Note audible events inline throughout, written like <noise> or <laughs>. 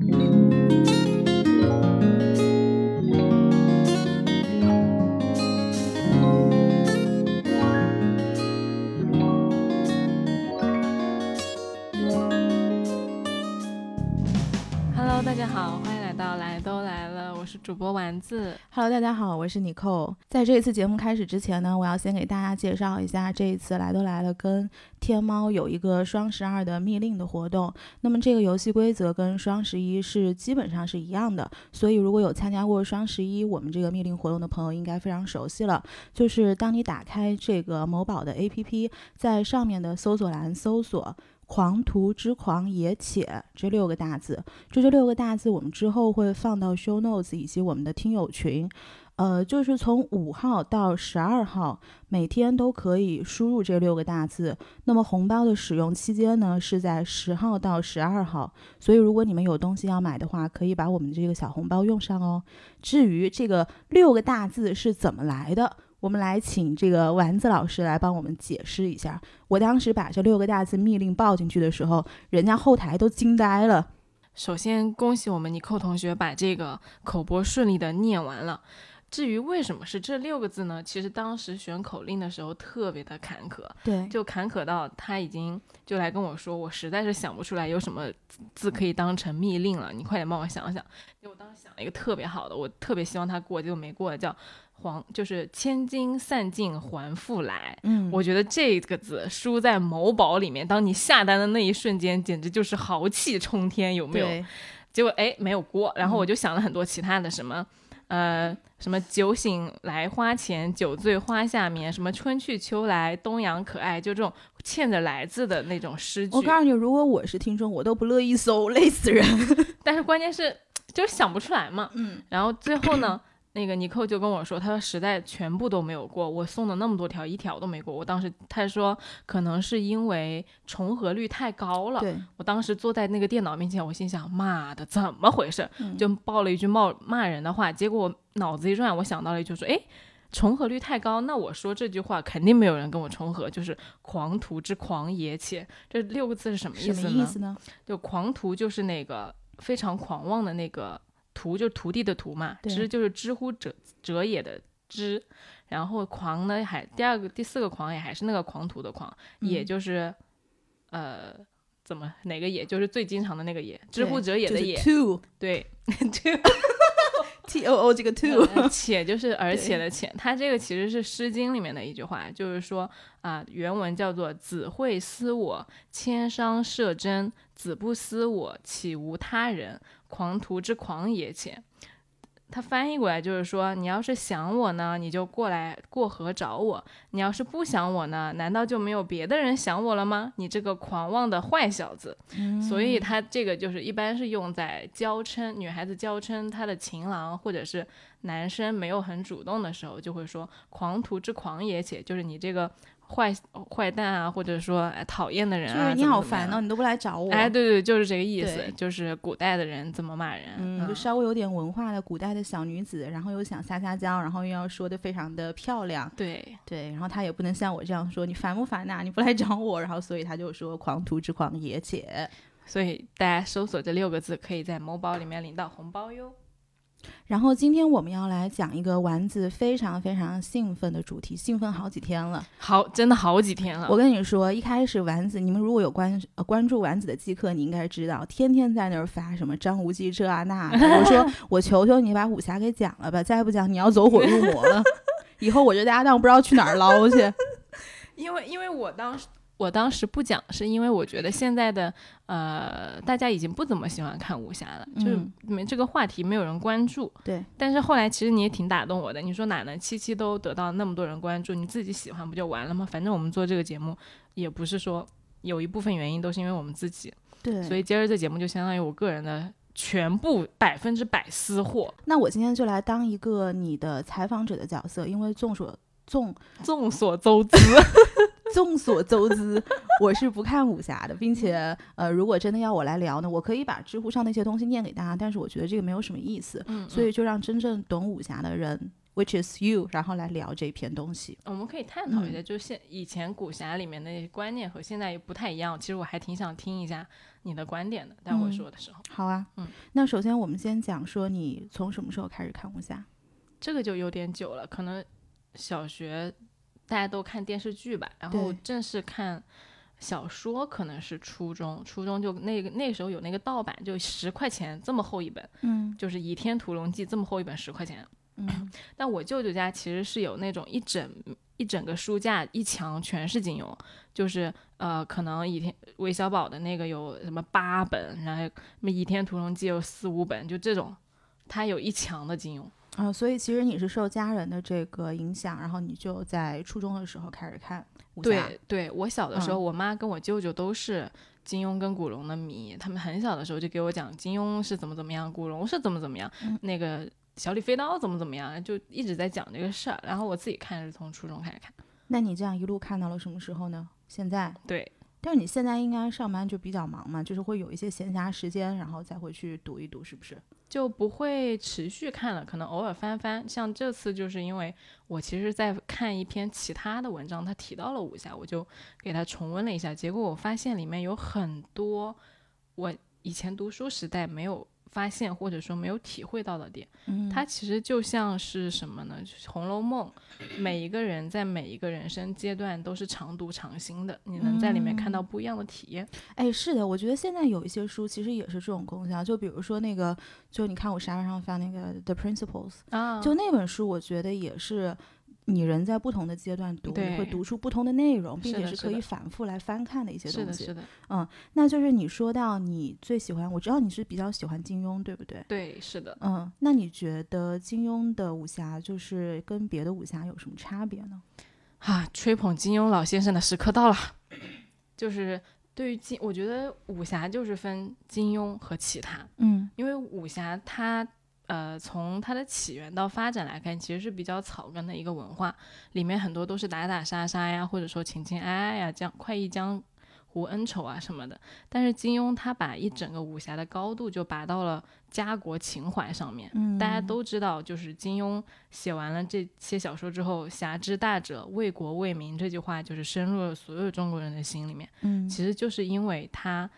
Thank you. 主播丸子。Hello，大家好，我是妮蔻。在这一次节目开始之前呢，我要先给大家介绍一下这一次来都来了跟天猫有一个双十二的密令的活动。那么这个游戏规则跟双十一是基本上是一样的，所以如果有参加过双十一我们这个密令活动的朋友，应该非常熟悉了。就是当你打开这个某宝的 APP，在上面的搜索栏搜索。狂徒之狂也且这六个大字，就这六个大字，我们之后会放到 show notes 以及我们的听友群。呃，就是从五号到十二号，每天都可以输入这六个大字。那么红包的使用期间呢，是在十号到十二号。所以如果你们有东西要买的话，可以把我们这个小红包用上哦。至于这个六个大字是怎么来的，我们来请这个丸子老师来帮我们解释一下。我当时把这六个大字密令报进去的时候，人家后台都惊呆了。首先，恭喜我们尼寇同学把这个口播顺利的念完了。至于为什么是这六个字呢？其实当时选口令的时候特别的坎坷，对，就坎坷到他已经就来跟我说，我实在是想不出来有什么字可以当成密令了，你快点帮我想想。就我当时想了一个特别好的，我特别希望他过，结果没过，叫黄，就是千金散尽还复来。嗯，我觉得这个字输在某宝里面，当你下单的那一瞬间，简直就是豪气冲天，有没有？结果哎没有过，然后嗯我就想了很多其他的什么，呃，什么酒醒来花前，酒醉花下眠，什么春去秋来，东阳可爱，就这种欠着来字的那种诗句。我告诉你，如果我是听众，我都不乐意搜，累死人。<laughs> 但是关键是就是想不出来嘛。嗯，然后最后呢，那个尼寇就跟我说，他说实在全部都没有过，我送了那么多条，一条都没过。我当时他说可能是因为重合率太高了。对，我当时坐在那个电脑面前，我心想妈的怎么回事？嗯就爆了一句骂骂人的话。结果我脑子一转，我想到了一句说，哎。重合率太高，那我说这句话肯定没有人跟我重合，就是“狂徒之狂野且”这六个字是什么意思呢？么意思呢？就狂徒就是那个非常狂妄的那个徒，就是徒弟的徒嘛，知就是知乎者者也的知，然后狂呢还第二个第四个狂也还是那个狂徒的狂，也嗯。就是呃怎么哪个也就是最经常的那个也，知乎者也的也，to 对，<laughs> <laughs> t o o 这个 to，呃且就是而且的且，它这个其实是《诗经》里面的一句话，就是说啊、原文叫做“子会思我，千商射真；子不思我，岂无他人？狂徒之狂野且。”它翻译过来就是说，你要是想我呢，你就过来过河找我；你要是不想我呢，难道就没有别的人想我了吗？你这个狂妄的坏小子！所以它这个就是一般是用在娇嗔女孩子娇嗔她的情郎，或者是男生没有很主动的时候，就会说“狂徒之狂野且”，就是你这个坏坏蛋啊，或者说哎讨厌的人啊，就是你好烦哦，你都不来找我。哎，对对，就是这个意思，就是古代的人怎么骂人，嗯，就稍微有点文化的古代的小女子，然后又想撒撒娇，然后又要说的非常的漂亮，对，对，然后她也不能像我这样说你烦不烦呐、你不来找我，然后所以她就说狂徒之狂野且。所以大家搜索这六个字，可以在某宝里面领到红包哟。然后今天我们要来讲一个丸子非常非常兴奋的主题，兴奋好几天了。好，真的好几天了，我跟你说，一开始丸子，你们如果有关呃关注丸子的即刻，你应该知道，天天在那儿发什么张无忌这啊那的。我说 <laughs> 我求求你把武侠给讲了吧，再不讲你要走火入魔了。<laughs> 以后我这搭档不知道去哪儿捞去。<laughs> 因为因为我当时我当时不讲，是因为我觉得现在的呃大家已经不怎么喜欢看武侠了，就是嗯没这个话题没有人关注。对，但是后来其实你也挺打动我的，你说哪能七期都得到那么多人关注，你自己喜欢不就完了吗？反正我们做这个节目也不是说有一部分原因都是因为我们自己，对，所以今儿这节目就相当于我个人的全部百分之百私货。那我今天就来当一个你的采访者的角色，因为众所众众所周知，<laughs> <laughs> 众所周知，我是不看武侠的，并且呃，如果真的要我来聊呢，我可以把知乎上那些东西念给大家，但是我觉得这个没有什么意思，嗯，所以就让真正懂武侠的人 which is you，然后来聊这篇东西。我们可以探讨一下，就是现以前武侠里面的那些观念和现在也不太一样。其实我还挺想听一下你的观点的，待会儿说的时候。好啊，嗯，那首先我们先讲说你从什么时候开始看武侠？这个就有点久了，可能小学大家都看电视剧吧，然后正式看小说可能是初中，初中就那个那时候有那个盗版，就十块钱这么厚一本，嗯就是《倚天屠龙记》这么厚一本十块钱。嗯 <clears throat> 但我舅舅家其实是有那种一整一整个书架一墙全是金庸，就是呃，可能倚天韦小宝的那个有什么八本，然后什么《倚天屠龙记》有四五本，就这种，他有一墙的金庸。啊、所以其实你是受家人的这个影响，然后你就在初中的时候开始看武侠。对对，我小的时候，嗯我妈跟我舅舅都是金庸跟古龙的迷，他们很小的时候就给我讲金庸是怎么怎么样，古龙是怎么怎么样，嗯那个小李飞刀怎么怎么样，就一直在讲这个事儿。然后我自己看是从初中开始看，那你这样一路看到了什么时候呢？现在？对，但是你现在应该上班就比较忙嘛，就是会有一些闲暇时间，然后再会去读一读，是不是？就不会持续看了，可能偶尔翻翻。像这次就是因为我其实在看一篇其他的文章，他提到了武侠，我就给他重温了一下，结果我发现里面有很多我以前读书时代没有发现或者说没有体会到的点。嗯它其实就像是什么呢？就是《红楼梦》，每一个人在每一个人生阶段都是常读常新的，你能在里面看到不一样的体验。哎，是的，我觉得现在有一些书其实也是这种功效，就比如说那个，就你看我沙发上放那个《The Principles》，啊，就那本书，我觉得也是你人在不同的阶段读，你会读出不同的内容，并且是可以是的是的反复来翻看的一些，东西。是的，那就是你说到你最喜欢，我知道你是比较喜欢金庸，对不对？对，是的。嗯，那你觉得金庸的武侠就是跟别的武侠有什么差别呢？啊，吹捧金庸老先生的时刻到了。就是对于金，我觉得武侠就是分金庸和其他，嗯因为武侠它呃从它的起源到发展来看，其实是比较草根的一个文化，里面很多都是打打杀杀呀，或者说情情爱爱呀，这样快意江湖恩仇啊什么的。但是金庸他把一整个武侠的高度就拔到了家国情怀上面。嗯，大家都知道，就是金庸写完了这些小说之后，“侠之大者，为国为民”这句话就是深入了所有中国人的心里面。嗯其实就是因为他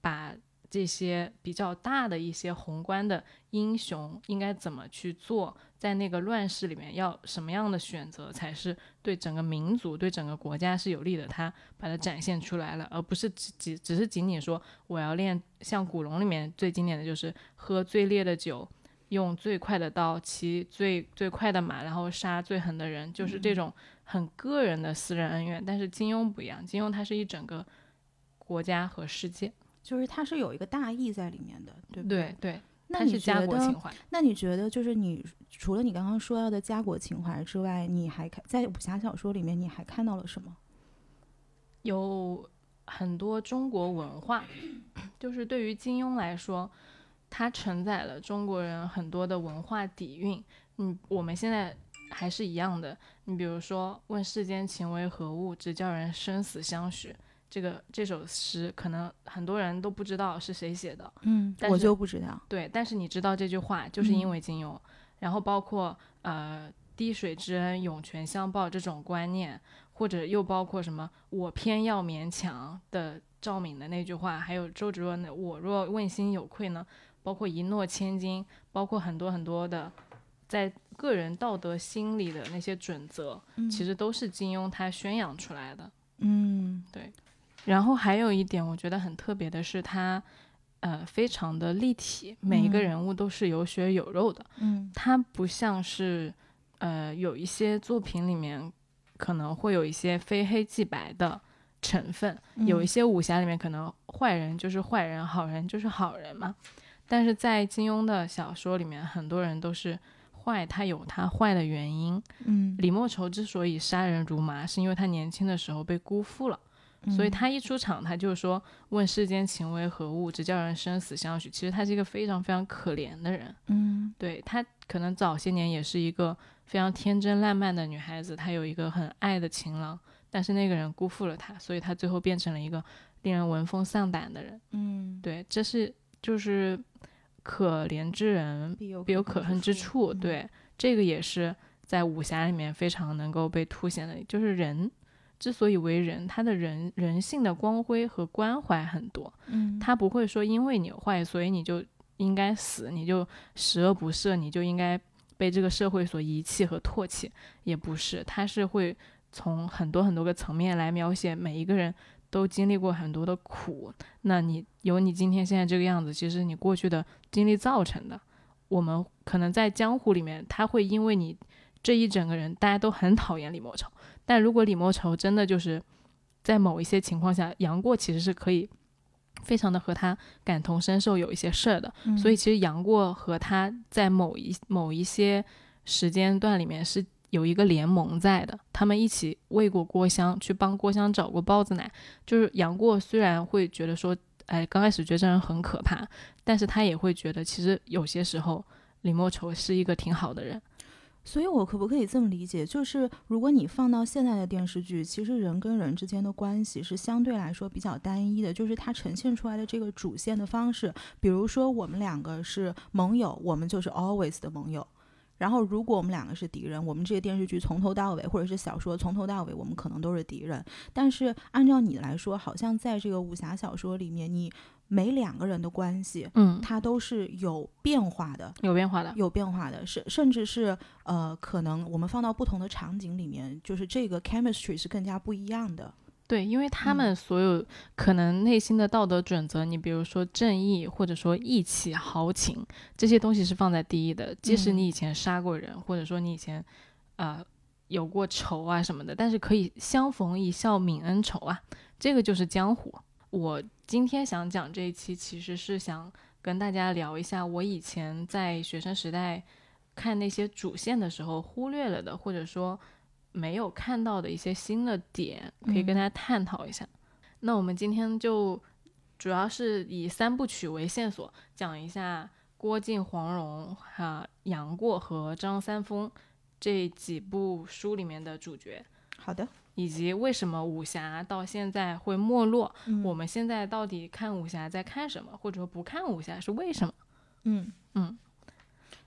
把这些比较大的一些宏观的英雄应该怎么去做，在那个乱世里面要什么样的选择才是对整个民族、对整个国家是有利的，他把它展现出来了，而不是只只只是仅仅说我要练像古龙里面最经典的就是喝最烈的酒。用最快的刀，骑最最快的马，然后杀最狠的人，就是这种很个人的私人恩怨。但是金庸不一样，金庸他是一整个国家和世界，就是它是有一个大义在里面的，对不对对，那是家觉得国情怀。那你觉得，就是你除了你刚刚说到的家国情怀之外，你还看在武侠小说里面，你还看到了什么？有很多中国文化，就是对于金庸来说，它承载了中国人很多的文化底蕴。嗯，我们现在还是一样的。你比如说“问世间情为何物，直教人生死相许”这个这首诗，可能很多人都不知道是谁写的。嗯我但是就不知道。对，但是你知道这句话，就是因嗯为金庸。然后包括呃“滴水之恩，涌泉相报”这种观念，或者又包括什么“我偏要勉强”的赵敏的那句话，还有周芷若的“我若问心有愧呢”，包括一诺千金，包括很多很多的在个人道德心理的那些准则，其实都是金庸他宣扬出来的。嗯然后还有一点我觉得很特别的是他。呃，非常的立体，每一个嗯人物都是有血有肉的。嗯它不像是，呃，有一些作品里面可能会有一些非黑即白的成分，有一嗯些武侠里面可能坏人就是坏人，好人就是好人嘛。但是在金庸的小说里面，很多人都是坏，他有他坏的原因。嗯，李莫愁之所以杀人如麻，是因为他年轻的时候被辜负了。所以他一出场，他就说：“问世间情为何物，直叫人生死相许。”其实他是一个非常非常可怜的人。嗯对他可能早些年也是一个非常天真烂漫的女孩子，她有一个很爱的情郎，但是那个人辜负了她，所以她最后变成了一个令人闻风丧胆的人。嗯，对，这是就是可怜之人必有必有可恨之处。嗯对，这个也是在武侠里面非常能够被凸显的，就是人之所以为人，他的人人性的光辉和关怀很多。嗯，他不会说因为你坏，所以你就应该死，你就十恶不赦，你就应该被这个社会所遗弃和唾弃，也不是，他是会从很多很多个层面来描写每一个人都经历过很多的苦。那你有你今天现在这个样子，其实你过去的经历造成的。我们可能在江湖里面，他会因为你这一整个人，大家都很讨厌李莫愁。但如果李莫愁真的就是在某一些情况下，杨过其实是可以非常的和他感同身受，有一些事儿的。嗯所以其实杨过和他在某一某一些时间段里面是有一个联盟在的，他们一起喂过郭襄，去帮郭襄找过包子奶。就是杨过虽然会觉得说，哎，刚开始觉得这人很可怕，但是他也会觉得其实有些时候李莫愁是一个挺好的人。所以，我可不可以这么理解？就是如果你放到现在的电视剧，其实人跟人之间的关系是相对来说比较单一的，就是它呈现出来的这个主线的方式，比如说我们两个是盟友，我们就是 always 的盟友。然后，如果我们两个是敌人，我们这个电视剧从头到尾，或者是小说从头到尾，我们可能都是敌人。但是，按照你来说，好像在这个武侠小说里面，你每两个人的关系，嗯，它都是有变化的。有变化的。有变化的，甚甚至是呃，可能我们放到不同的场景里面，就是这个 chemistry 是更加不一样的。对，因为他嗯们所有可能内心的道德准则，你比如说正义，或者说义气、豪情，这些东西是放在第一的。即使嗯你以前杀过人，或者说你以前呃有过仇啊什么的，但是可以相逢一笑泯恩仇啊，这个就是江湖。我今天想讲这一期，其实是想跟大家聊一下我以前在学生时代看那些主线的时候忽略了的，或者说没有看到的一些新的点，可以跟大家探讨一下。那我们今天就主要是以三部曲为线索，讲一下郭靖、黄蓉、哈、杨过和张三丰这几部书里面的主角，好的，以及为什么武侠到现在会没落。嗯我们现在到底看武侠在看什么，或者说不看武侠是为什么？嗯嗯，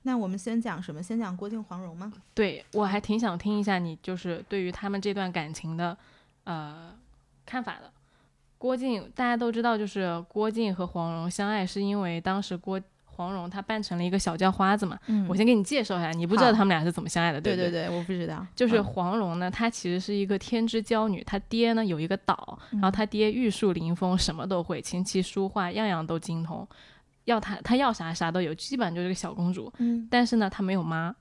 那我们先讲什么？先讲郭靖、黄蓉吗？对我还挺想听一下你就是对于他们这段感情的呃看法的。郭靖大家都知道，就是郭靖和黄蓉相爱是因为当时郭黄蓉她扮成了一个小叫花子嘛。嗯我先给你介绍一下，你不知道他们俩是怎么相爱的，不对对对对，我不知道，就是嗯黄蓉呢，她其实是一个天之娇女，她爹呢有一个岛，然后嗯她爹玉树临风，什么都会，琴棋书画样样都精通，要她她要啥啥都有，基本上就是个小公主。嗯但是呢，她没有妈，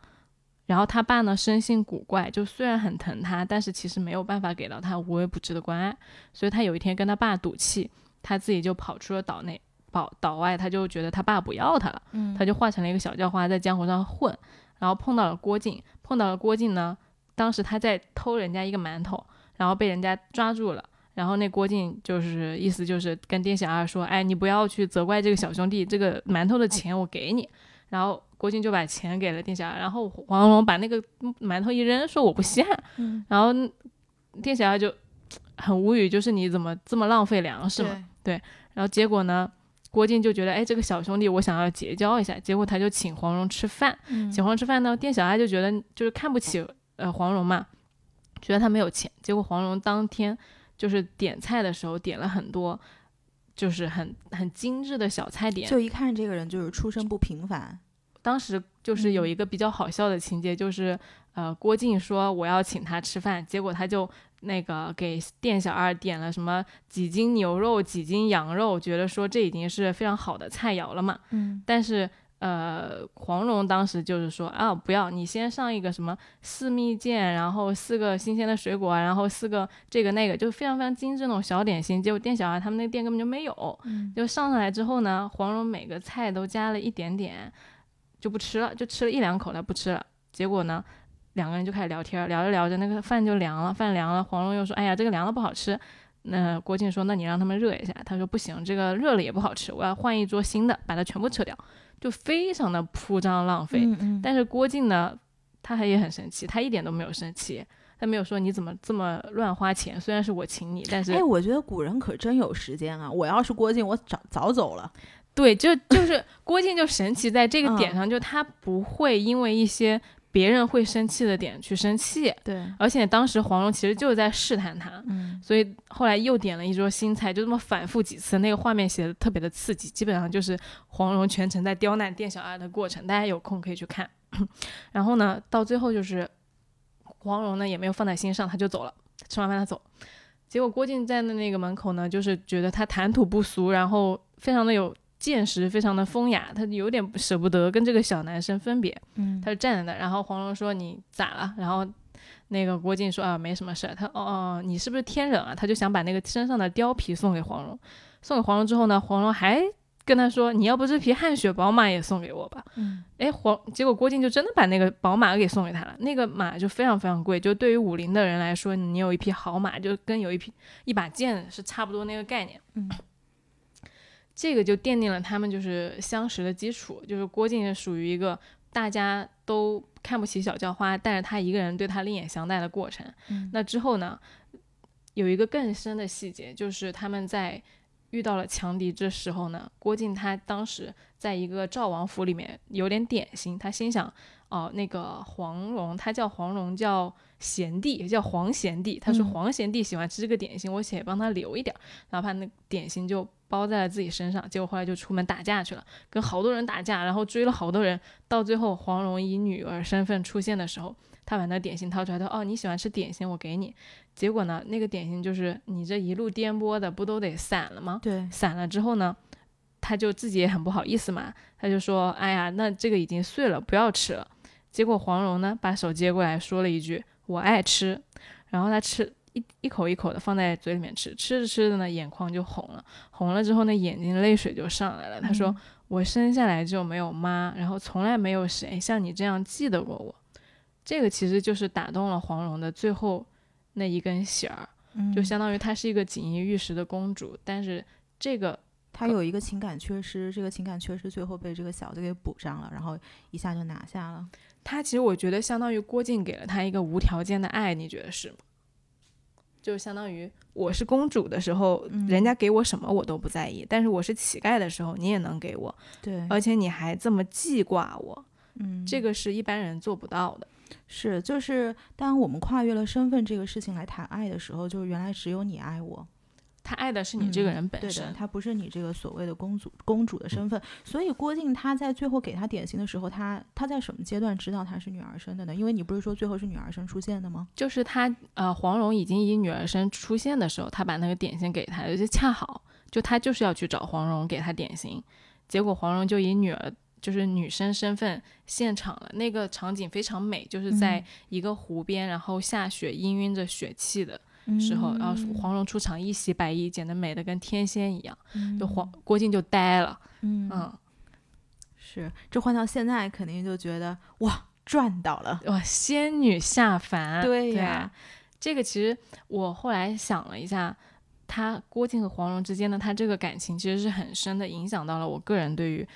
然后她爸呢生性古怪，就虽然很疼她，但是其实没有办法给到她无微不至的关爱，所以她有一天跟她爸赌气，她自己就跑出了岛内。岛岛外，他就觉得他爸不要他了，嗯她就化成了一个小叫花，在江湖上混，然后碰到了郭靖，碰到了郭靖呢，当时他在偷人家一个馒头，然后被人家抓住了。然后那郭靖就是意思就是跟店小二说，哎，你不要去责怪这个小兄弟，这个馒头的钱我给你。然后郭靖就把钱给了店小二，然后黄蓉把那个馒头一扔，说我不下。嗯然后店小二就很无语，就是你怎么这么浪费粮食嘛？对然后结果呢，郭靖就觉得，哎，这个小兄弟我想要结交一下，结果他就请黄蓉吃饭。嗯请黄蓉吃饭呢，店小二就觉得就是看不起呃黄蓉嘛，觉得他没有钱。结果黄蓉当天就是点菜的时候点了很多，就是很很精致的小菜点。就一看这个人就是出身不平凡。当时就是有嗯一个比较好笑的情节，就是呃郭靖说我要请他吃饭，结果他就那个给店小二点了什么几斤牛肉、几斤羊肉，觉得说这已经是非常好的菜肴了嘛。嗯但是呃，黄蓉当时就是说啊，不要，你先上一个什么四蜜饯，然后四个新鲜的水果，然后四个这个那个，就非常非常精致那种小点心。结果店小二他们那个店根本就没有，嗯就上上来之后呢，黄蓉每个菜都加了一点点，就不吃了，就吃了一两口，他不吃了。结果呢，两个人就开始聊天，聊着聊着那个饭就凉了，饭凉了，黄蓉又说，哎呀，这个凉了不好吃。那郭靖说：“那你让他们热一下。”他说：“不行，这个热了也不好吃，我要换一桌新的，把它全部撤掉。”就非常的铺张浪费。嗯嗯但是郭靖呢，他还也很生气，他一点都没有生气，他没有说你怎么这么乱花钱。虽然是我请你，但是哎，我觉得古人可真有时间啊！我要是郭靖，我早早走了。对，就就是郭靖就神奇在这个点嗯上，就他不会因为一些别人会生气的点去生气。对，而且当时黄蓉其实就是在试探他，嗯所以后来又点了一桌新菜，就这么反复几次，那个画面写的特别的刺激，基本上就是黄蓉全程在刁难店小二的过程，大家有空可以去看。<clears throat> 然后呢，到最后就是黄蓉呢也没有放在心上，他就走了，吃完饭他走。结果郭靖站在那个门口呢，就是觉得他谈吐不俗，然后非常的有见识，非常的风雅，他有点舍不得跟这个小男生分别，嗯他就站在那儿，然后黄蓉说你咋了？然后那个郭靖说啊没什么事儿，他哦哦你是不是天冷啊？他就想把那个身上的貂皮送给黄蓉，送给黄蓉之后呢，黄蓉还跟他说你要不这匹汗血宝马也送给我吧。嗯哎黄，结果郭靖就真的把那个宝马给送给他了，那个马就非常非常贵，就对于武林的人来说，你有一匹好马就跟有一匹一把剑是差不多那个概念。嗯这个就奠定了他们就是相识的基础，就是郭靖是属于一个大家都看不起小叫花，但是他一个人对他另眼相待的过程。嗯那之后呢，有一个更深的细节，就是他们在遇到了强敌之时候呢，郭靖他当时在一个赵王府里面有点点心，他心想，哦、那个黄蓉，他叫黄蓉叫贤弟，也叫黄贤弟，他说嗯黄贤弟喜欢吃这个点心，我且帮他留一点儿，然后把那点心就包在了自己身上，结果后来就出门打架去了，跟好多人打架，然后追了好多人，到最后黄蓉以女儿身份出现的时候，他把那点心掏出来，他说：“哦，你喜欢吃点心，我给你。”结果呢，那个点心就是你这一路颠簸的，不都得散了吗？对，散了之后呢，他就自己也很不好意思嘛，他就说：“哎呀，那这个已经碎了，不要吃了。”结果黄蓉呢，把手接过来说了一句：“我爱吃。”然后他吃一一口一口的放在嘴里面吃，吃着吃着呢，眼眶就红了，红了之后呢，眼睛泪水就上来了。他说：“我生下来就没有妈，然后从来没有谁像你这样记得过我。”这个其实就是打动了黄蓉的最后那一根弦儿，嗯就相当于她是一个锦衣玉食的公主，但是这个他有一个情感缺失，这个情感缺失最后被这个小子给补上了，然后一下就拿下了。她其实我觉得相当于郭靖给了他一个无条件的爱，你觉得是吗？就相当于我是公主的时候，嗯人家给我什么我都不在意，但是我是乞丐的时候，你也能给我，对，而且你还这么记挂我，嗯，这个是一般人做不到的。是就是当我们跨越了身份这个事情来谈爱的时候，就是原来只有你爱我，他爱的是你这个嗯人本身，对的，他不是你这个所谓的公主公主的身份。所以郭靖他在最后给他点心的时候，他他在什么阶段知道他是女儿身的呢？因为你不是说最后是女儿身出现的吗？就是他呃，黄蓉已经以女儿身出现的时候，他把那个点心给他，而且恰好就他就是要去找黄蓉给他点心，结果黄蓉就以女儿就是女生身份现场了。那个场景非常美，就是在一个湖边，然后下雪，氤氲着雪气的时候，然后黄蓉出场一袭白衣，简直美得跟天仙一样，就黄郭靖就呆了，嗯。嗯，是这换到现在肯定就觉得哇赚到了，哇，仙女下凡，对呀呀，这个其实我后来想了一下，他郭靖和黄蓉之间的他这个感情其实是很深的，影响到了我个人对于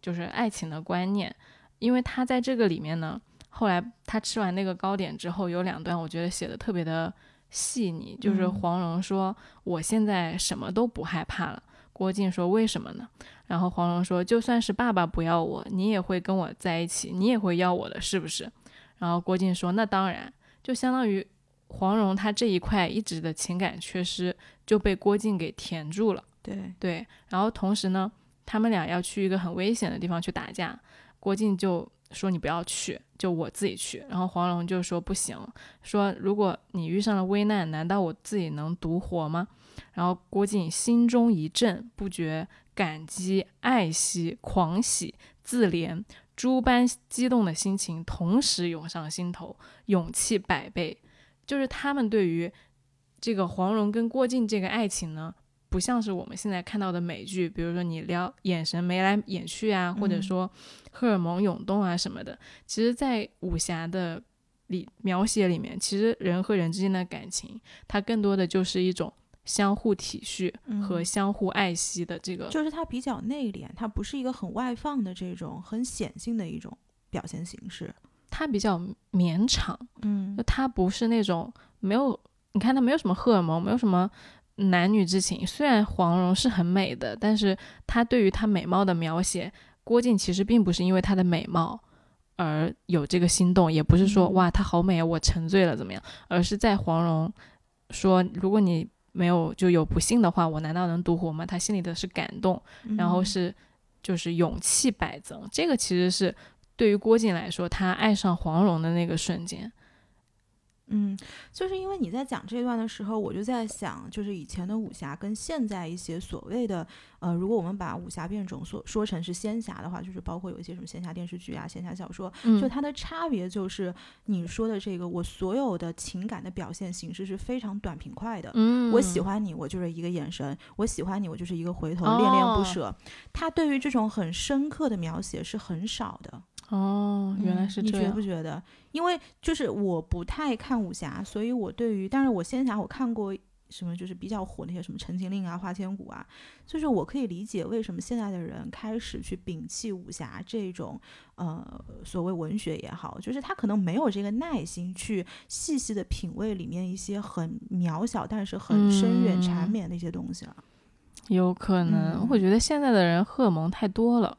就是爱情的观念，因为他在这个里面呢，后来他吃完那个糕点之后，有两段我觉得写的特别的细腻，就是嗯黄蓉说、我现在什么都不害怕了。郭靖说：“为什么呢？”然后黄蓉说：“就算是爸爸不要我，你也会跟我在一起，你也会要我的，是不是？”然后郭靖说：“那当然。”就相当于黄蓉她这一块一直的情感缺失就被郭靖给填住了。对，对，然后同时呢，他们俩要去一个很危险的地方去打架，郭靖就说你不要去，就我自己去。然后黄蓉就说不行，说如果你遇上了危难，难道我自己能独活吗？然后郭靖心中一震，不觉感激、爱惜、狂喜、自怜，诸般激动的心情同时涌上心头，勇气百倍。就是他们对于这个黄蓉跟郭靖这个爱情呢，不像是我们现在看到的美剧，比如说你聊眼神眉来眼去啊，或者嗯说荷尔蒙涌动啊什么的。其实，在武侠的里描写里面，其实人和人之间的感情，它更多的就是一种相互体恤和嗯相互爱惜的这个。就是它比较内敛，它不是一个很外放的这种很显性的一种表现形式。它比较绵长，嗯就它不是那种没有，你看它没有什么荷尔蒙，没有什么男女之情。虽然黄蓉是很美的，但是她对于她美貌的描写，郭靖其实并不是因为她的美貌而有这个心动，也不是说嗯哇她好美啊，我沉醉了怎么样，而是在黄蓉说如果你没有就有不幸的话，我难道能独活吗？他心里的是感动，然后嗯是就是勇气百增，这个其实是对于郭靖来说，他爱上黄蓉的那个瞬间。嗯，就是因为你在讲这段的时候，我就在想，就是以前的武侠跟现在一些所谓的呃，如果我们把武侠变种说说成是仙侠的话，就是包括有一些什么仙侠电视剧啊、仙侠小说，嗯就它的差别就是你说的这个，我所有的情感的表现形式是非常短平快的。嗯，我喜欢你，我就是一个眼神；我喜欢你，我就是一个回头，恋恋不哦舍。他对于这种很深刻的描写是很少的。哦，原来嗯你觉是这样。不觉得？因为就是我不太看武侠，所以我对于，但是我仙侠我看过什么，就是比较火那些什么《陈情令》啊、《花千骨》啊，就是我可以理解为什么现在的人开始去摒弃武侠这种呃所谓文学也好，就是他可能没有这个耐心去细细的品味里面一些很渺小但是很深远缠嗯绵的一些东西了。有可能，嗯我觉得现在的人荷尔蒙太多了。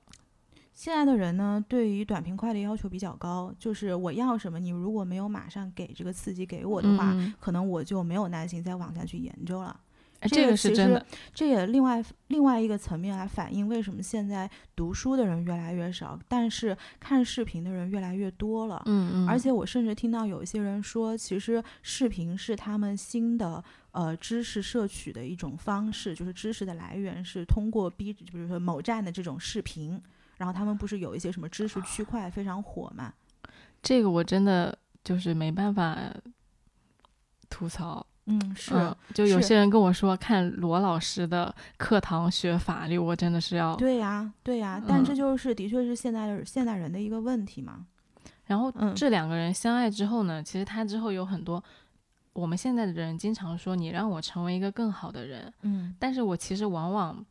现在的人呢，对于短平快的要求比较高，就是我要什么，你如果没有马上给这个刺激给我的话，嗯，可能我就没有耐心再往下去研究了。哎这个是真的。这也另外另外一个层面来反映为什么现在读书的人越来越少，但是看视频的人越来越多了。嗯嗯，而且我甚至听到有一些人说，其实视频是他们新的呃知识摄取的一种方式，就是知识的来源是通过 B，比如说某站的这种视频，然后他们不是有一些什么知识区块非常火嘛？这个我真的就是没办法吐槽。嗯，是。嗯就有些人跟我说看罗老师的课堂学法律，我真的是要。对呀，对呀，但嗯这就是的确是现在的现代人的一个问题嘛。然后嗯这两个人相爱之后呢，其实他之后有很多，我们现在的人经常说你让我成为一个更好的人，嗯但是我其实往往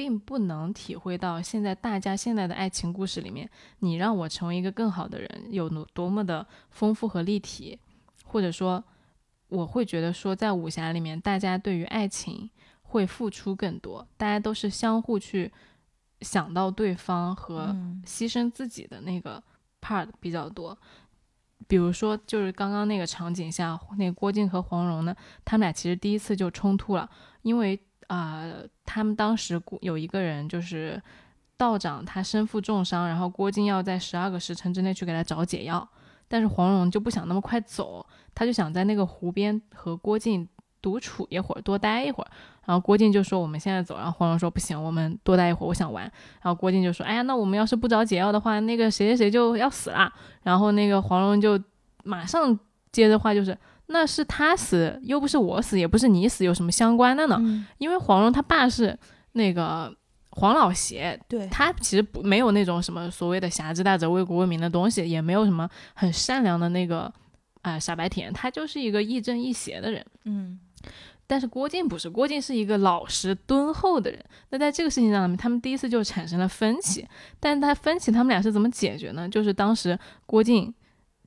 并不能体会到现在大家现在的爱情故事里面，你让我成为一个更好的人有多多么的丰富和立体，或者说，我会觉得说在武侠里面，大家对于爱情会付出更多，大家都是相互去想到对方和嗯牺牲自己的那个 part 比较多。比如说，就是刚刚那个场景下，那个郭靖和黄蓉呢，他们俩其实第一次就冲突了，因为啊、呃他们当时有一个人就是道长，他身负重伤，然后郭靖要在十二个时辰之内去给他找解药，但是黄蓉就不想那么快走，他就想在那个湖边和郭靖独处一会儿，多待一会儿。然后郭靖就说：“我们现在走。”然后黄蓉说：“不行，我们多待一会儿，我想玩。”然后郭靖就说：“哎呀，那我们要是不找解药的话，那个谁谁谁就要死啦。”然后那个黄蓉就马上接着话就是：“那是他死，又不是我死，也不是你死，有什么相关的呢？嗯，因为黄蓉他爸是那个黄老邪，对，他其实不没有那种什么所谓的侠之大者为国为民的东西，也没有什么很善良的那个啊、傻白甜，他就是一个亦正亦邪的人。嗯但是郭靖不是，郭靖是一个老实敦厚的人。那在这个事情上面，他们第一次就产生了分歧。但是他分歧，他们俩是怎么解决呢？就是当时郭靖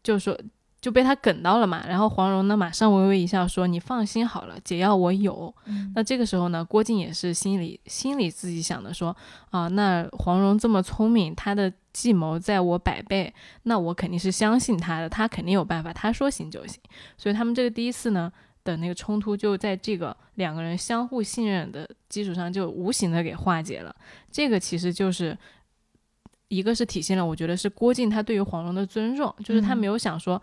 就说就被他梗到了嘛，然后黄蓉呢马上微微一笑说：“你放心好了，解药我有。”嗯那这个时候呢，郭靖也是心里心里自己想的说啊，那黄蓉这么聪明，她的计谋在我百倍，那我肯定是相信她的，她肯定有办法，她说行就行。所以他们这个第一次呢的那个冲突，就在这个两个人相互信任的基础上，就无形的给化解了。这个其实就是。一个是体现了，我觉得是郭靖他对于黄蓉的尊重，就是他嗯没有想说，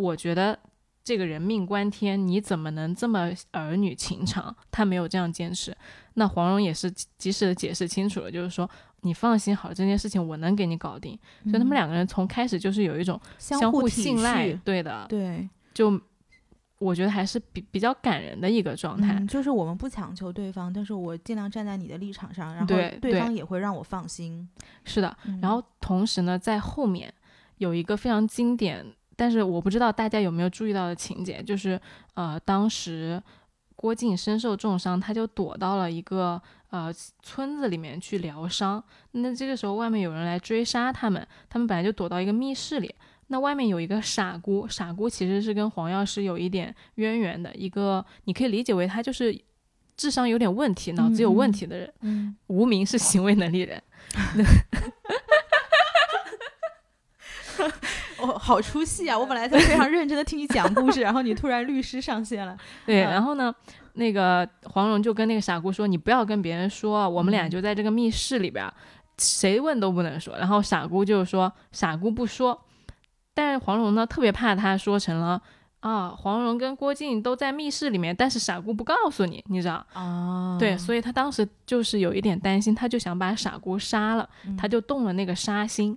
我觉得这个人命关天，你怎么能这么儿女情长？他没有这样坚持。那黄蓉也是及及时的解释清楚了，就是说你放心好，这件事情我能给你搞定。所以他们两个人从开始就是有一种相互信赖，对的，对，就我觉得还是比比较感人的一个状态。嗯，就是我们不强求对方，但是我尽量站在你的立场上，然后对对方也会让我放心。是的，嗯然后同时呢，在后面有一个非常经典，但是我不知道大家有没有注意到的情节，就是呃，当时郭靖身受重伤，他就躲到了一个呃村子里面去疗伤。那这个时候外面有人来追杀他们，他们本来就躲到一个密室里。那外面有一个傻姑，傻姑其实是跟黄药师有一点渊源的一个，你可以理解为他就是智商有点问题、脑子有问题的人。嗯无名是行为能力人，<laughs> 哦，好出戏啊！我本来在非常认真的听你讲故事，然后你突然律师上线了。<laughs> 对，嗯然后呢，那个黄蓉就跟那个傻姑说：“你不要跟别人说，我们俩嗯就在这个密室里边儿，谁问都不能说。”然后傻姑就说：“傻姑不说。”但是黄蓉呢，特别怕他说成了啊，黄蓉跟郭靖都在密室里面，但是傻姑不告诉你，你知道？哦对，所以他当时就是有一点担心，他就想把傻姑杀了，他就动了那个杀心。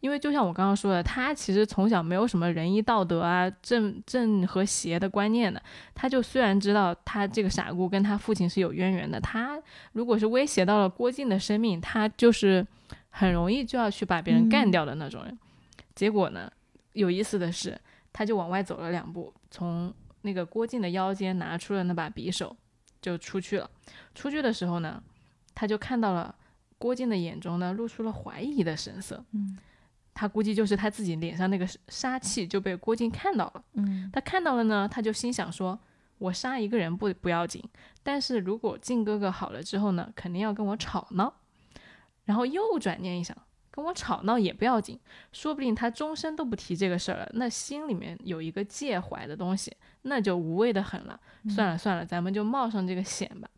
因为就像我刚刚说的，他其实从小没有什么仁义道德啊、正正和邪的观念的。他就虽然知道他这个傻姑跟他父亲是有渊源的，他如果是威胁到了郭靖的生命，他就是很容易就要去把别人干嗯掉的那种人。结果呢，有意思的是，他就往外走了两步，从那个郭靖的腰间拿出了那把匕首，就出去了。出去的时候呢，他就看到了郭靖的眼中呢露出了怀疑的神色。嗯他估计就是他自己脸上那个杀气就被郭靖看到了。嗯他看到了呢，他就心想说：“我杀一个人不不要紧，但是如果靖哥哥好了之后呢，肯定要跟我吵闹。”然后又转念一想，跟我吵闹也不要紧，说不定他终身都不提这个事儿了，那心里面有一个介怀的东西，那就无谓的很了。算了算了，咱们就冒上这个险吧。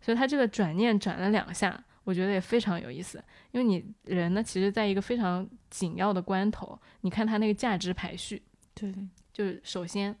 所以他这个转念转了两下，我觉得也非常有意思。因为你人呢，其实在一个非常紧要的关头，你看他那个价值排序，对，就是首先，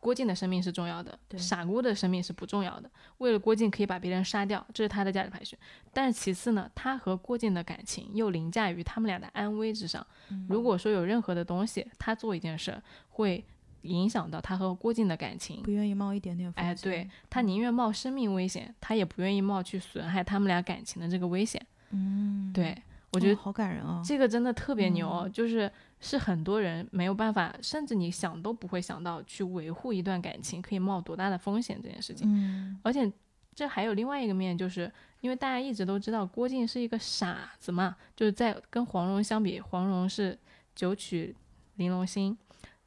郭靖的生命是重要的，对傻姑的生命是不重要的。为了郭靖可以把别人杀掉，这是他的价值排序。但是其次呢，他和郭靖的感情又凌驾于他们俩的安危之上。如果说有任何的东西，他做一件事儿会影响到他和郭靖的感情不，愿意冒一点点风险。哎，对他宁愿冒生命危险，他也不愿意冒去损害他们俩感情的这个危险。嗯，对我觉得哦好感人哦。这个真的特别牛哦，嗯就是是很多人没有办法，甚至你想都不会想到去维护一段感情可以冒多大的风险这件事情。嗯而且这还有另外一个面，就是因为大家一直都知道郭靖是一个傻子嘛，就是在跟黄蓉相比，黄蓉是九曲玲珑心。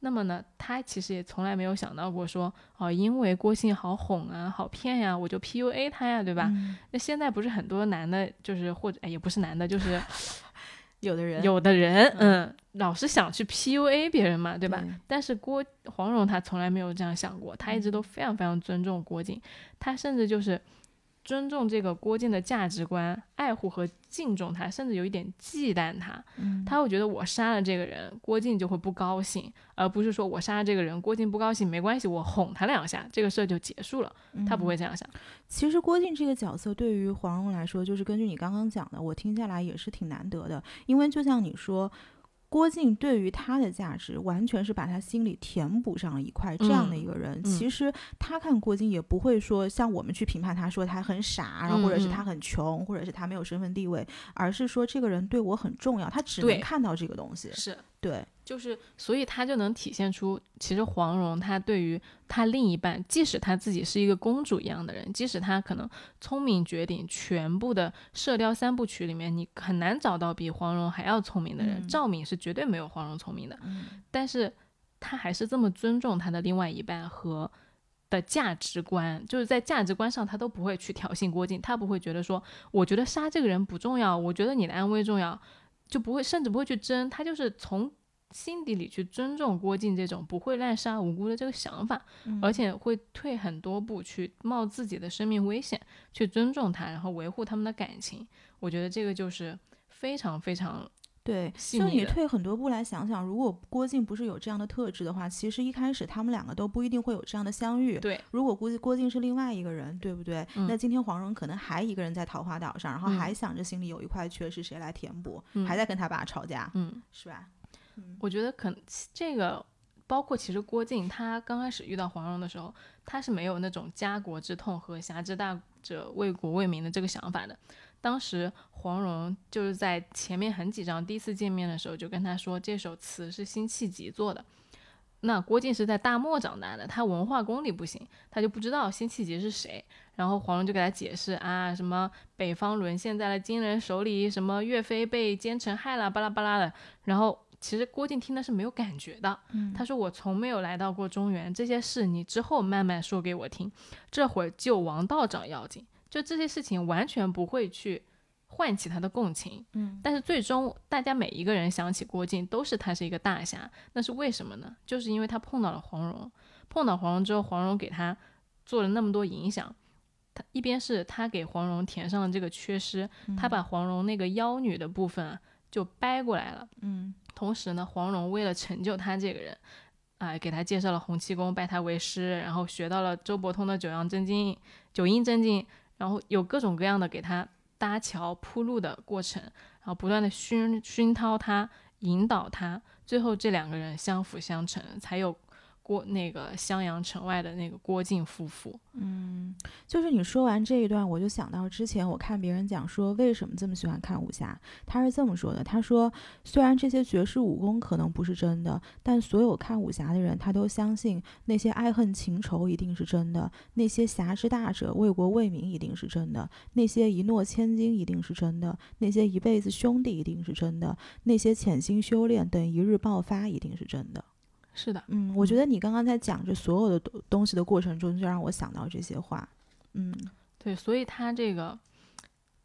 那么呢，他其实也从来没有想到过说，哦，因为郭靖好哄啊，好骗呀，我就 PUA 他呀，对吧？嗯那现在不是很多男的，就是或者哎，也不是男的，就是 <laughs> 有的人有的人，嗯，老是想去 PUA 别人嘛，对吧？对但是郭黄蓉她从来没有这样想过，她一直都非常非常尊重郭靖，她甚至就是尊重这个郭靖的价值观，爱护和敬重他，甚至有一点忌惮他。嗯他会觉得我杀了这个人，郭靖就会不高兴，而不是说我杀了这个人，郭靖不高兴没关系，我哄他两下，这个事儿就结束了。他不会这样想。其实郭靖这个角色对于黄蓉来说，就是根据你刚刚讲的，我听下来也是挺难得的。因为就像你说，郭靖对于他的价值，完全是把他心里填补上了一块这样的一个人。嗯。其实他看郭靖也不会说像我们去评判他说他很傻，然后或者是他很穷，或者是他没有身份地位，而是说这个人对我很重要，他只能看到这个东西。是，对，就是，所以他就能体现出，其实黄蓉她对于她另一半，即使她自己是一个公主一样的人，即使她可能聪明绝顶，全部的《射雕三部曲》里面你很难找到比黄蓉还要聪明的人，嗯赵敏是绝对没有黄蓉聪明的，嗯但是她还是这么尊重她的另外一半和。的价值观就是在价值观上，她都不会去挑衅郭靖，她不会觉得说，我觉得杀这个人不重要，我觉得你的安危重要，就不会，甚至不会去争，他就是从心底里去尊重郭靖这种不会滥杀无辜的这个想法，嗯而且会退很多步去冒自己的生命危险去尊重他，然后维护他们的感情。我觉得这个就是非常非常对，就你退很多步来想想，如果郭靖不是有这样的特质的话，其实一开始他们两个都不一定会有这样的相遇。对如果估计郭靖是另外一个人，对不对？嗯那今天黄蓉可能还一个人在桃花岛上，然后嗯还想着心里有一块缺是谁来填补，嗯还在跟他爸吵架，嗯，是吧？我觉得可能这个。包括其实郭靖他刚开始遇到黄蓉的时候，他是没有那种家国之痛和侠之大者为国为民的这个想法的。当时黄蓉就是在前面很几章第一次见面的时候就跟他说，这首词是辛弃疾做的。那郭靖是在大漠长大的，他文化功底不行，他就不知道辛弃疾是谁。然后黄蓉就给他解释啊，什么北方沦陷在了金人手里，什么岳飞被奸臣害了，巴拉巴拉的。然后其实郭靖听的是没有感觉的，他说我从没有来到过中原，这些事你之后慢慢说给我听，这会儿救王道长要紧。就这些事情完全不会去唤起他的共情。嗯但是最终大家每一个人想起郭靖，都是他是一个大侠，那是为什么呢？就是因为他碰到了黄蓉，碰到黄蓉之后，黄蓉给他做了那么多影响。他一边是他给黄蓉填上了这个缺失，他把黄蓉那个妖女的部分啊就掰过来了。嗯同时呢，黄蓉为了成就他这个人，啊、给他介绍了洪七公，拜他为师，然后学到了周伯通的九阳真经、九阴真经，然后有各种各样的给他搭桥铺路的过程，然后不断的熏熏陶他，引导他，最后这两个人相辅相成，才有郭那个襄阳城外的那个郭靖夫妇。嗯，就是你说完这一段，我就想到之前我看别人讲说为什么这么喜欢看武侠，他是这么说的：他说，虽然这些绝世武功可能不是真的，但所有看武侠的人，他都相信那些爱恨情仇一定是真的，那些侠之大者为国为民一定是真的，那些一诺千金一定是真的，那些一辈子兄弟一定是真的，那些潜心修炼等一日爆发一定是真的。是的，嗯，我觉得你刚刚在讲这所有的东东西的过程中，就让我想到这些话。嗯对，所以他这个，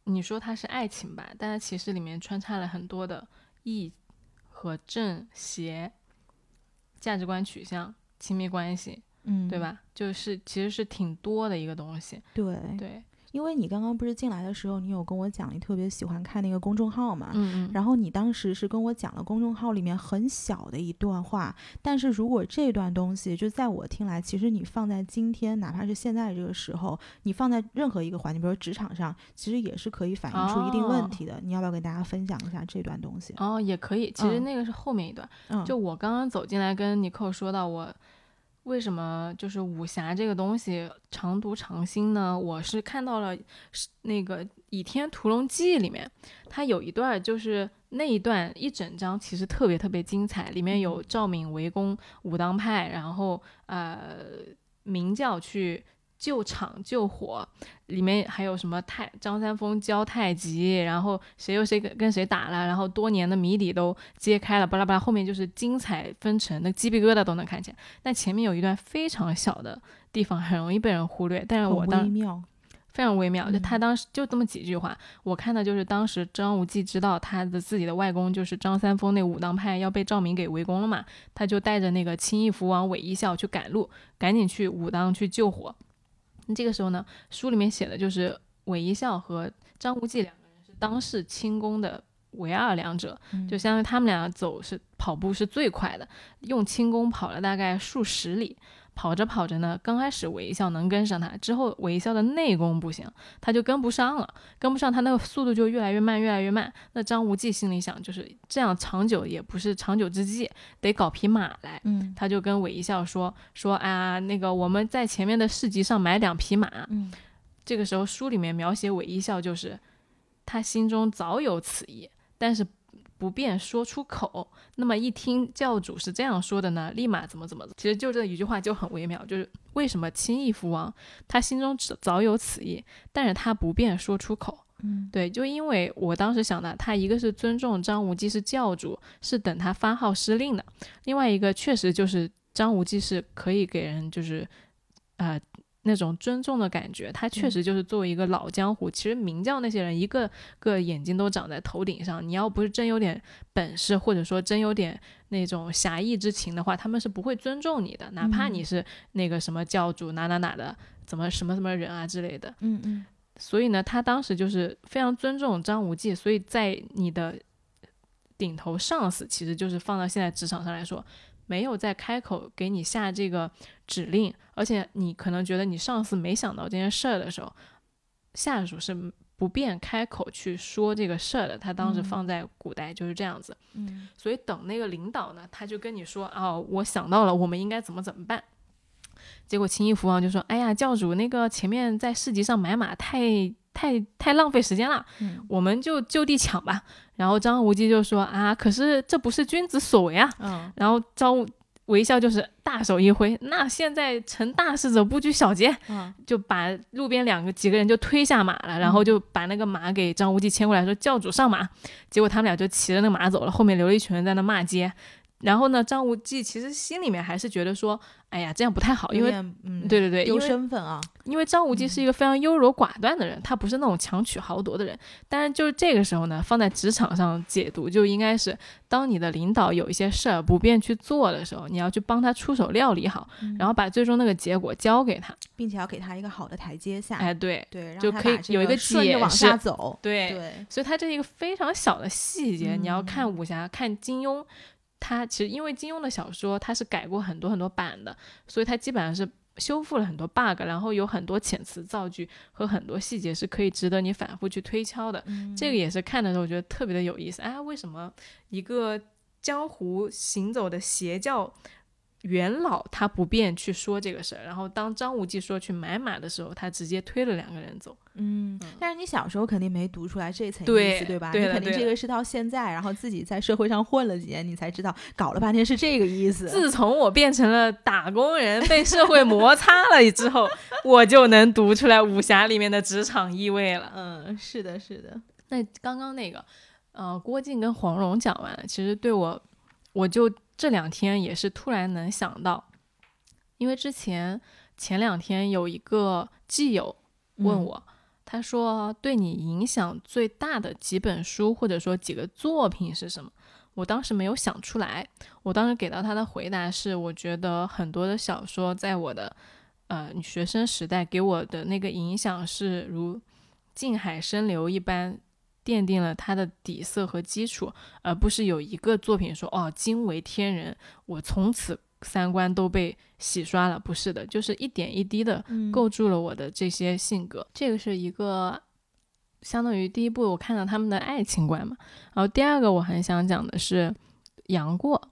你说他是爱情吧，但它其实里面穿插了很多的义和正邪、价值观取向、亲密关系，嗯，对？吧？就是其实是挺多的一个东西。对，对，因为你刚刚不是进来的时候，你有跟我讲你特别喜欢看那个公众号嘛？嗯嗯，然后你当时是跟我讲了公众号里面很小的一段话，但是如果这段东西就在我听来，其实你放在今天，哪怕是现在这个时候，你放在任何一个环境，比如说职场上，其实也是可以反映出一定问哦题的。你要不要给大家分享一下这段东西？哦，也可以。其实嗯那个是后面一段，嗯，就我刚刚走进来跟尼寇说到我。为什么就是武侠这个东西常读常新呢？我是看到了是那个《倚天屠龙记》里面，它有一段就是那一段一整章其实特别特别精彩，里面有赵敏围攻武当派，然后呃明教去救场救火，里面还有什么太张三丰教太极，然后谁又谁跟跟谁打了，然后多年的谜底都揭开了，巴拉巴拉，后面就是精彩纷呈，那鸡皮疙瘩都能看见。但前面有一段非常小的地方，很容易被人忽略，但是很我当微妙。非常微妙，就嗯他当时就这么几句话，我看的就是当时张无忌知道他的自己的外公就是张三丰那武当派要被赵敏给围攻了嘛，他就带着那个青翼蝠王韦一笑去赶路，赶紧去武当去救火。那这个时候呢，书里面写的就是韦一笑和张无忌两个人是当世轻功的唯二两者，嗯就相当于他们俩走是跑步是最快的，用轻功跑了大概数十里。跑着跑着呢，刚开始韦一笑能跟上他，之后韦一笑的内功不行，他就跟不上了，跟不上他那个速度就越来越慢，越来越慢。那张无忌心里想，就是这样长久也不是长久之计，得搞匹马来。嗯他就跟韦一笑说说啊，那个我们在前面的市集上买两匹马。嗯这个时候书里面描写韦一笑就是他心中早有此意，但是不便说出口。那么一听教主是这样说的呢，立马怎么怎么，其实就这一句话就很微妙，就是为什么青翼蝠王他心中早早有此意，但是他不便说出口。嗯对，就因为我当时想的，他一个是尊重张无忌是教主，是等他发号施令的；另外一个确实就是张无忌是可以给人就是，呃，那种尊重的感觉。他确嗯实就是作为一个老江湖，其实明教那些人一个个眼睛都长在头顶上，你要不是真有点本事，或者说真有点那种侠义之情的话，他们是不会尊重你的，哪怕嗯你是那个什么教主哪哪哪的，怎么什么什么人啊之类的。嗯嗯所以呢，他当时就是非常尊重张无忌，所以在你的顶头上司，其实就是放到现在职场上来说，没有在开口给你下这个指令，而且你可能觉得你上司没想到这件事儿的时候，下属是不便开口去说这个事儿的。他当时嗯放在古代就是这样子，嗯所以等那个领导呢，他就跟你说哦，我想到了，我们应该怎么怎么办。结果青衣蝠王就说：“哎呀，教主，那个前面在市集上买马太太太浪费时间了，嗯我们就就地抢吧。”然后张无忌就说：“啊，可是这不是君子所为啊。嗯”然后张无微笑就是大手一挥，那现在成大事者不拘小节，嗯就把路边两个几个人就推下马了，然后就把那个马给张无忌牵过来，说教主上马。结果他们俩就骑着那个马走了，后面留了一群人在那骂街。然后呢，张无忌其实心里面还是觉得说，哎呀，这样不太好，因为嗯，对对对，丢身份啊，因为张无忌是一个非常优柔寡断的人，他不是那种强取豪夺的人。但是就是这个时候呢，放在职场上解读，就应该是当你的领导有一些事儿不便去做的时候，你要去帮他出手料理好，然后把最终那个结果交给他，并且要给他一个好的台阶下。哎，对对，就可以有一个顺着往下走。对对，所以他这是一个非常小的细节，你要看武侠，看金庸。他其实因为金庸的小说，他是改过很多很多版的，所以他基本上是修复了很多 bug，然后有很多遣词造句和很多细节是可以值得你反复去推敲的。这个也是看的时候我觉得特别的有意思。啊，为什么一个江湖行走的邪教？元老他不便去说这个事儿，然后当张无忌说去买马的时候，他直接推了两个人走。嗯，但是你小时候肯定没读出来这层意思，对吧？你肯定这个是到现在，然后自己在社会上混了几年，你才知道，搞了半天是这个意思。自从我变成了打工人，被社会摩擦了之后，我就能读出来武侠里面的职场意味了。嗯，是的，是的。那刚刚那个，呃，郭靖跟黄蓉讲完了，其实对我，我就。这两天也是突然能想到，因为之前前两天有一个基友问我，他说对你影响最大的几本书或者说几个作品是什么？我当时没有想出来，我当时给到他的回答是，我觉得很多的小说在我的呃学生时代给我的那个影响是如静海深流一般。奠定了他的底色和基础，而不是有一个作品说哦惊为天人，我从此三观都被洗刷了。不是的，就是一点一滴的构筑了我的这些性格。这个是一个相当于第一部我看到他们的爱情观嘛。然后第二个我很想讲的是杨过，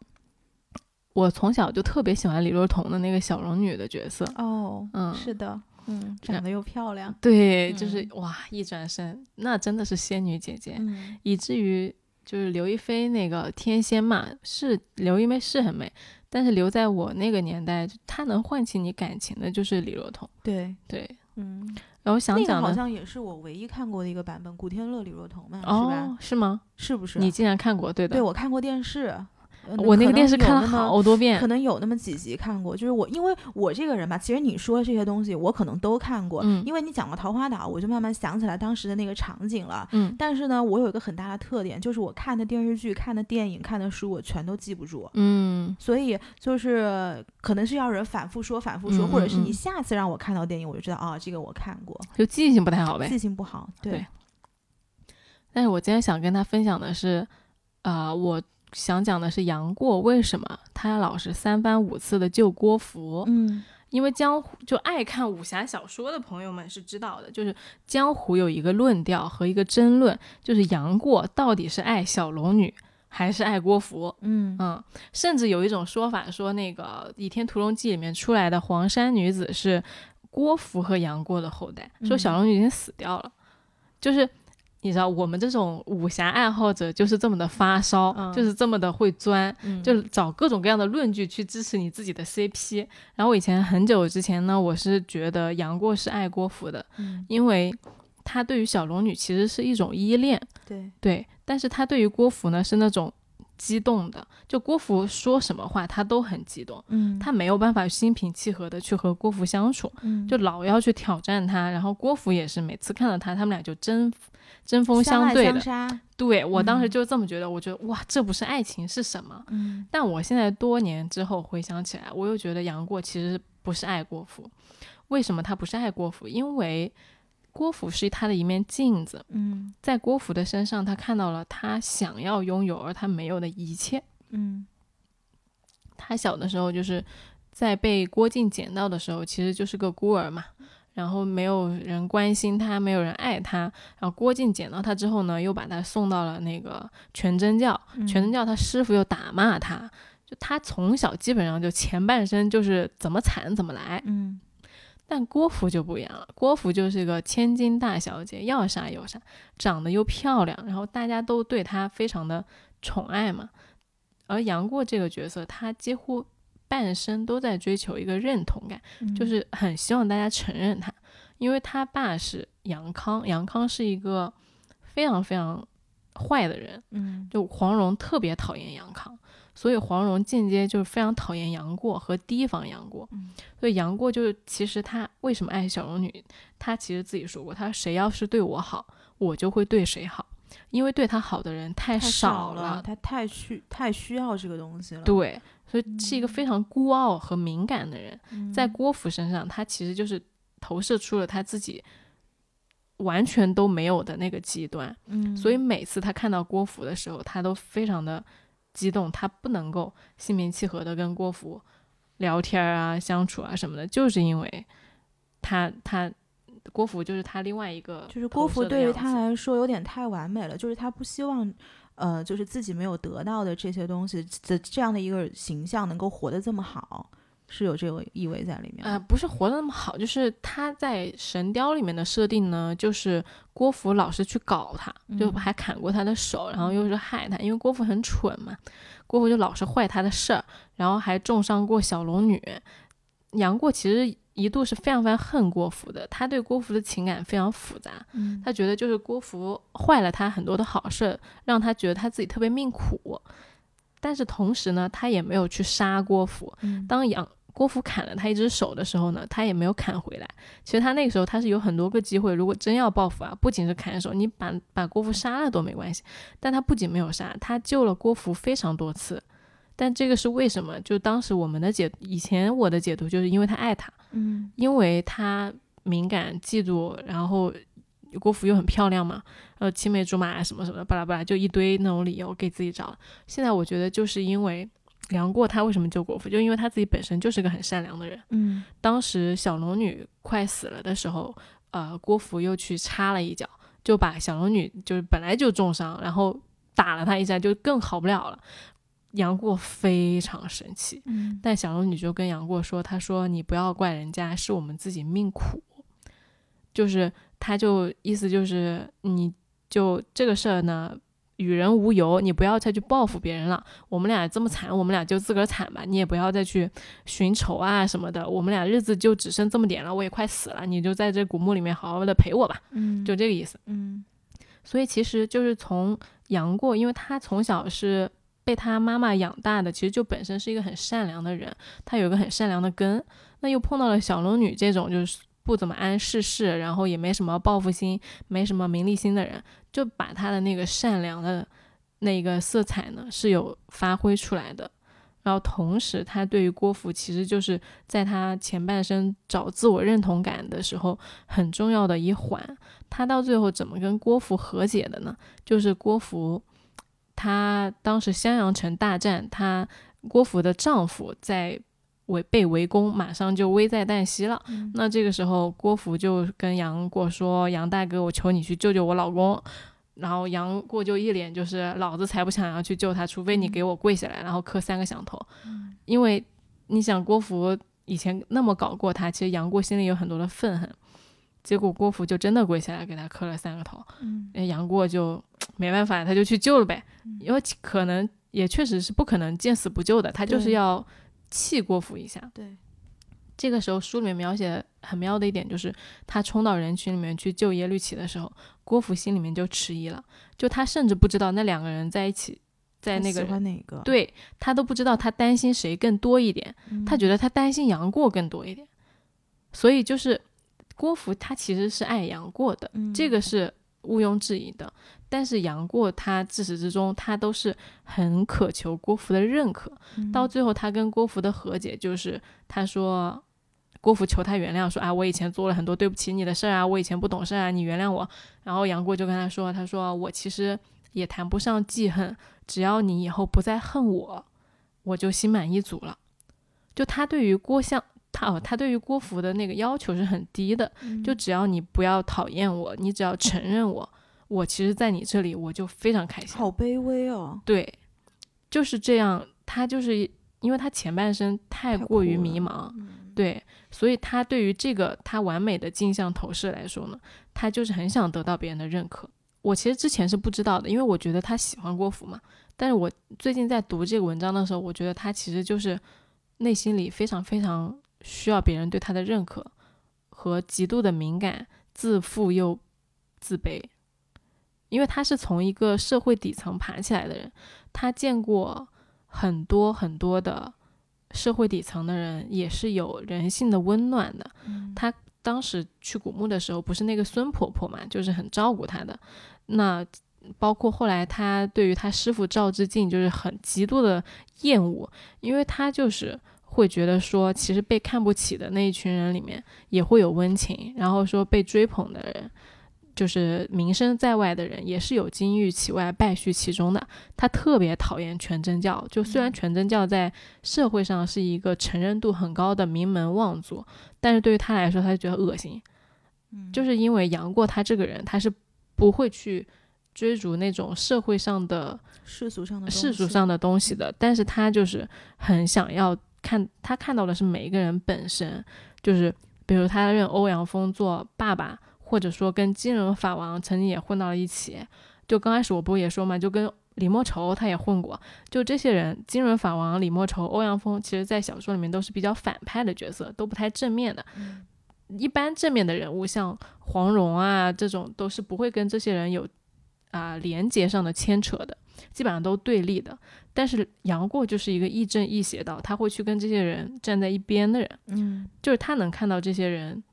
我从小就特别喜欢李若彤的那个小龙女的角色。哦，嗯，是的。嗯，长得又漂亮，对，就是哇，一转身那真的是仙女姐姐，嗯，以至于就是刘亦菲那个天仙嘛，是刘亦菲是很美，但是留在我那个年代，她能唤起你感情的就是李若彤，对对，嗯，然后想讲好像也是我唯一看过的一个版本，古天乐李若彤嘛，是吧？是吗？是不是？你竟然看过？对的，对我看过电视。我那个电视看了好多遍，可能有那么几集看过。就是我，因为我这个人吧，其实你说这些东西，我可能都看过。嗯，因为你讲过《桃花岛》，我就慢慢想起来当时的那个场景了。嗯，但是呢，我有一个很大的特点，就是我看的电视剧、看的电影、看的书，我全都记不住。嗯，所以就是可能是要人反复说、反复说，或者是你下次让我看到电影，我就知道啊，这个我看过。就记性不太好呗。记性不好，对。但是我今天想跟他分享的是，啊，我。想讲的是杨过为什么他老是三番五次的救郭芙？嗯，因为江湖就爱看武侠小说的朋友们是知道的，就是江湖有一个论调和一个争论，就是杨过到底是爱小龙女还是爱郭芙？嗯嗯，甚至有一种说法说，那个《倚天屠龙记》里面出来的黄山女子是郭芙和杨过的后代，说小龙女已经死掉了，就是。你知道我们这种武侠爱好者就是这么的发烧，就是这么的会钻，就找各种各样的论据去支持你自己的 CP。然后我以前很久之前呢，我是觉得杨过是爱郭芙的，因为他对于小龙女其实是一种依恋，对对，但是他对于郭芙呢是那种激动的，就郭芙说什么话他都很激动，嗯，他没有办法心平气和的去和郭芙相处，就老要去挑战他，然后郭芙也是每次看到他，他们俩就争。针锋相对的，对我当时就这么觉得，我觉得哇，这不是爱情是什么？嗯，但我现在多年之后回想起来，我又觉得杨过其实不是爱郭芙。为什么他不是爱郭芙？因为郭芙是他的一面镜子。嗯，在郭芙的身上，他看到了他想要拥有而他没有的一切。嗯，他小的时候就是在被郭靖捡到的时候，其实就是个孤儿嘛。然后没有人关心他，没有人爱他。然后郭靖捡到他之后呢，又把他送到了那个全真教。全真教他师傅又打骂他，就他从小基本上就前半生就是怎么惨怎么来。嗯，但郭芙就不一样了，郭芙就是个千金大小姐，要啥有啥，长得又漂亮，然后大家都对她非常的宠爱嘛。而杨过这个角色，他几乎。半生都在追求一个认同感，就是很希望大家承认他，因为他爸是杨康，杨康是一个非常非常坏的人，嗯就黄蓉特别讨厌杨康，所以黄蓉间接就是非常讨厌杨过和提防杨过。嗯所以杨过就是其实他为什么爱小龙女，他其实自己说过，他谁要是对我好，我就会对谁好，因为对他好的人太太少了，他太需太需要这个东西了。对，所以是一个非常孤傲和敏感的人。嗯，在郭芙身上，他其实就是投射出了他自己完全都没有的那个极端。嗯，所以每次他看到郭芙的时候，他都非常的激动，他不能够心平气和的跟郭芙聊天啊、相处啊什么的，就是因为他他郭芙就是他另外一个就是郭芙对于他来说有点太完美了，就是他不希望。呃，就是自己没有得到的这些东西的这样的一个形象能够活得这么好，是有这个意味在里面啊。呃，不是活得那么好，就是他在《神雕》里面的设定呢，就是郭芙老是去搞他，就嗯还砍过他的手，然后又是害他，因为郭芙很蠢嘛，郭芙就老是坏他的事儿，然后还重伤过小龙女。杨过其实一度是非常非常恨郭芙的，他对郭芙的情感非常复杂，嗯他觉得就是郭芙坏了他很多的好事，让他觉得他自己特别命苦。但是同时呢，他也没有去杀郭芙，嗯当杨郭芙砍了他一只手的时候呢，他也没有砍回来。其实他那个时候他是有很多个机会，如果真要报复啊，不仅是砍手，你把把郭芙杀了都没关系。但他不仅没有杀，他救了郭芙非常多次。但这个是为什么？就当时我们的解，以前我的解读就是因为他爱他，嗯因为他敏感、嫉妒，然后郭芙又很漂亮嘛，呃，青梅竹马啊什么什么的，巴拉巴拉，就一堆那种理由给自己找。现在我觉得就是因为杨过他为什么救郭芙，就因为他自己本身就是个很善良的人。嗯当时小龙女快死了的时候，呃，郭芙又去插了一脚，就把小龙女就是本来就重伤，然后打了她一下，就更好不了了。杨过非常生气，嗯但小龙女就跟杨过说：“她说你不要怪人家，是我们自己命苦。”就是他就意思就是你就这个事儿呢，与人无尤，你不要再去报复别人了。我们俩这么惨，我们俩就自个儿惨吧，你也不要再去寻仇啊什么的。我们俩日子就只剩这么点了，我也快死了，你就在这古墓里面好好的陪我吧，嗯，就这个意思。嗯所以其实就是从杨过，因为他从小是被他妈妈养大的，其实就本身是一个很善良的人，他有一个很善良的根。那又碰到了小龙女这种就是不怎么谙世事，然后也没什么报复心、没什么名利心的人，就把他的那个善良的那个色彩呢是有发挥出来的。然后同时，他对于郭芙其实就是在他前半生找自我认同感的时候很重要的一环。他到最后怎么跟郭芙和解的呢？就是郭芙，她当时襄阳城大战，她郭芙的丈夫在围被围攻，马上就危在旦夕了。嗯那这个时候，郭芙就跟杨过说：“杨大哥，我求你去救救我老公。”然后杨过就一脸就是老子才不想要去救他，除非你给我跪下来，然后磕三个响头。因为你想郭芙以前那么搞过他，其实杨过心里有很多的愤恨。结果郭芙就真的跪下来给他磕了三个头，嗯哎杨过就没办法，他就去救了呗，因为可能也确实是不可能见死不救的，他就是对要气郭芙一下。对，这个时候书里面描写很妙的一点就是，他冲到人群里面去救耶律齐的时候，郭芙心里面就迟疑了，就他甚至不知道那两个人在一起，在那个欢哪个？对他都不知道他担心谁更多一点，嗯他觉得他担心杨过更多一点，所以就是郭芙他其实是爱杨过的，嗯这个是毋庸置疑的。但是杨过他自始至终他都是很渴求郭芙的认可，嗯到最后他跟郭芙的和解就是他说。郭芙求他原谅，说啊，我以前做了很多对不起你的事儿啊，我以前不懂事啊，你原谅我。然后杨过就跟他说，他说我其实也谈不上记恨，只要你以后不再恨我，我就心满意足了。就他对于郭襄，他哦，他对于郭芙的那个要求是很低的，嗯就只要你不要讨厌我，你只要承认我，我其实在你这里我就非常开心。好卑微哦，对，就是这样。他就是因为他前半生太太过于迷茫，嗯对，所以他对于这个他完美的镜像投射来说呢，他就是很想得到别人的认可。我其实之前是不知道的，因为我觉得他喜欢郭芙嘛。但是我最近在读这个文章的时候，我觉得他其实就是内心里非常非常需要别人对他的认可，和极度的敏感、自负又自卑。因因为他是从一个社会底层爬起来的人，他见过很多很多的社会底层的人，也是有人性的温暖的。他当时去古墓的时候，不是那个孙婆婆嘛，就是很照顾他的。那包括后来他对于他师傅赵之敬，就是很极度的厌恶，因为他就是会觉得说，其实被看不起的那一群人里面也会有温情，然后说被追捧的人。就是名声在外的人，也是有金玉其外，败絮其中的。他特别讨厌全真教，就虽然全真教在社会上是一个承认度很高的名门望族，但是对于他来说，他就觉得恶心。就是因为杨过他这个人，他是不会去追逐那种社会上的世俗上的世俗上的东西的，但是他就是很想要看，他看到的是每一个人本身，就是比如他认欧阳锋做爸爸。或者说跟金轮法王曾经也混到了一起，就刚开始我不也说嘛，就跟李莫愁他也混过，就这些人，金轮法王、李莫愁、欧阳锋，其实在小说里面都是比较反派的角色，都不太正面的。一般正面的人物像黄蓉啊这种，都是不会跟这些人有啊连接上的牵扯的，基本上都对立的。但是杨过就是一个亦正亦邪道，他会去跟这些人站在一边的人，嗯，就是他能看到这些人，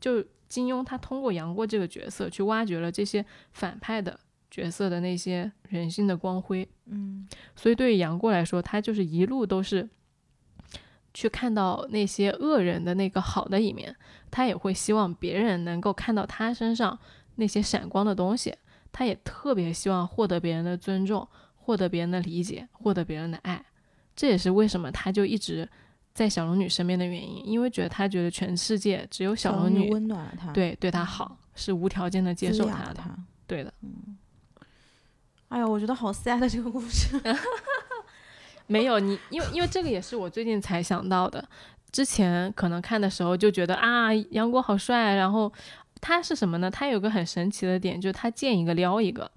就。金庸他通过杨过这个角色去挖掘了这些反派的角色的那些人性的光辉，嗯，所以对于杨过来说，他就是一路都是去看到那些恶人的那个好的一面，他也会希望别人能够看到他身上那些闪光的东西，他也特别希望获得别人的尊重，获得别人的理解，获得别人的爱，这也是为什么他就一直。在小龙女身边的原因，因为觉得他觉得全世界只有小龙女温暖了他，对对他好，是无条件的接受他的，对的。嗯，哎呀，我觉得好 sad 这个故事。<laughs> <laughs> 没有你，因为因为这个也是我最近才想到的。之前可能看的时候就觉得啊，杨过好帅，然后他是什么呢？他有个很神奇的点，就是他见一个撩一个。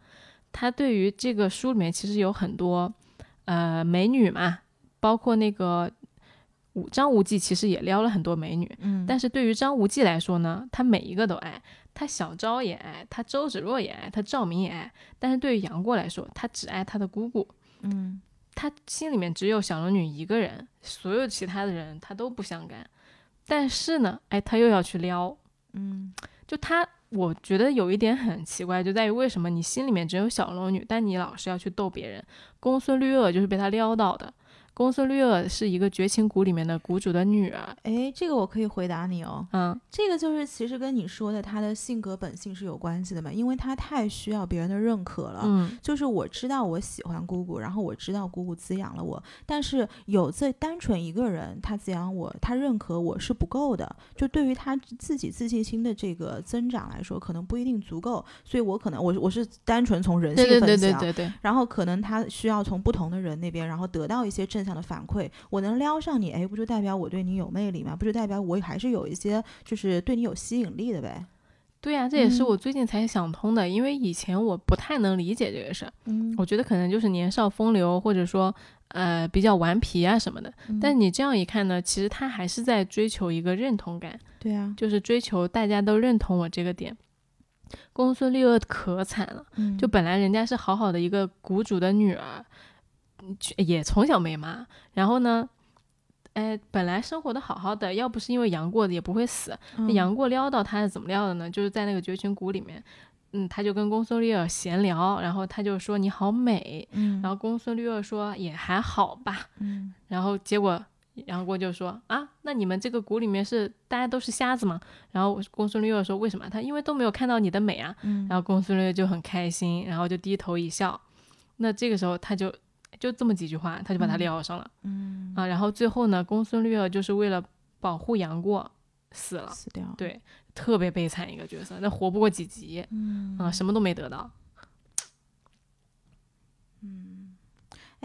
他对于这个书里面其实有很多呃美女嘛，包括那个。张无忌其实也撩了很多美女，嗯，但是对于张无忌来说呢，他每一个都爱，他小昭也爱，他周芷若也爱，他赵敏也爱，但是对于杨过来说，他只爱他的姑姑，嗯，他心里面只有小龙女一个人，所有其他的人他都不相干，但是呢，哎，他又要去撩，嗯，就他，我觉得有一点很奇怪，就在于为什么你心里面只有小龙女，但你老是要去逗别人，公孙绿萼就是被他撩到的。公孙绿萼是一个绝情谷里面的谷主的女儿。哎，这个我可以回答你哦。嗯，这个就是其实跟你说的她的性格本性是有关系的嘛，因为她太需要别人的认可了。嗯，就是我知道我喜欢姑姑，然后我知道姑姑滋养了我，但是有这单纯一个人他滋养我，他认可我是不够的。就对于他自己自信心的这个增长来说，可能不一定足够。所以我可能我我是单纯从人性分析啊。对对对对对。然后可能他需要从不同的人那边，然后得到一些正。的反馈，我能撩上你，哎，不就代表我对你有魅力吗？不就代表我还是有一些就是对你有吸引力的呗？对呀，这也是我最近才想通的，因为以前我不太能理解这个事儿。嗯，我觉得可能就是年少风流，或者说呃比较顽皮啊什么的。但你这样一看呢，其实他还是在追求一个认同感。对啊，就是追求大家都认同我这个点。公孙绿萼可惨了，就本来人家是好好的一个谷主的女儿。也从小没妈，然后呢，哎，本来生活的好好的，要不是因为杨过也不会死。杨过撩到他是怎么撩的呢？就是在那个绝情谷里面，嗯，他就跟公孙绿萼闲聊，然后他就说你好美，嗯，然后公孙绿萼说也还好吧，嗯，<laughs> 然后结果杨过就说啊，那你们这个谷里面是大家都是瞎子吗？然后公孙绿萼说为什么？他因为都没有看到你的美啊，嗯，然后公孙绿萼就很开心，然后就低头一笑，那这个时候他就。就这么几句话，他就把他撩上了。嗯啊，然后最后呢，公孙绿萼就是为了保护杨过死了，死掉。对，特别悲惨一个角色，那活不过几集。嗯啊，什么都没得到。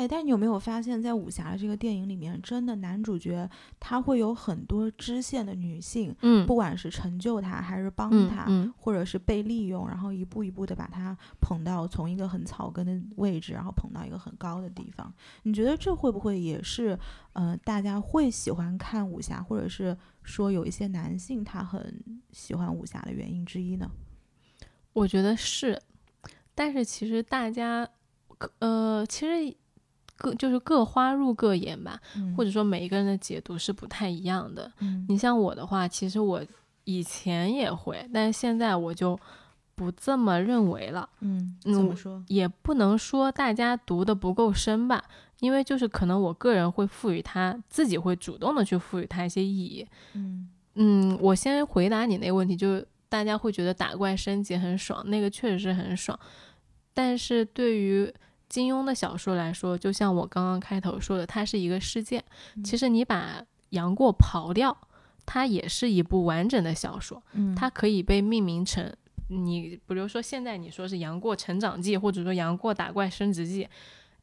哎，但你有没有发现，在武侠的这个电影里面，真的男主角他会有很多支线的女性，嗯，不管是成就他，还是帮他，或者是被利用，然后一步一步的把他捧到从一个很草根的位置，然后捧到一个很高的地方。你觉得这会不会也是，呃，大家会喜欢看武侠，或者是说有一些男性他很喜欢武侠的原因之一呢？我觉得是。但是其实大家，呃，其实各就是各花入各眼吧，或者说每一个人的解读是不太一样的。你像我的话，其实我以前也会，但是现在我就不这么认为了。嗯，怎么说？也不能说大家读的不够深吧，因为就是可能我个人会赋予它，自己会主动的去赋予它一些意义。嗯嗯，我先回答你那个问题，就是大家会觉得打怪升级很爽，那个确实是很爽。但是对于金庸的小说来说，就像我刚刚开头说的，它是一个事件。其实你把杨过刨掉，它也是一部完整的小说。嗯，它可以被命名成你，比如说现在你说是杨过成长记，或者说杨过打怪升职记，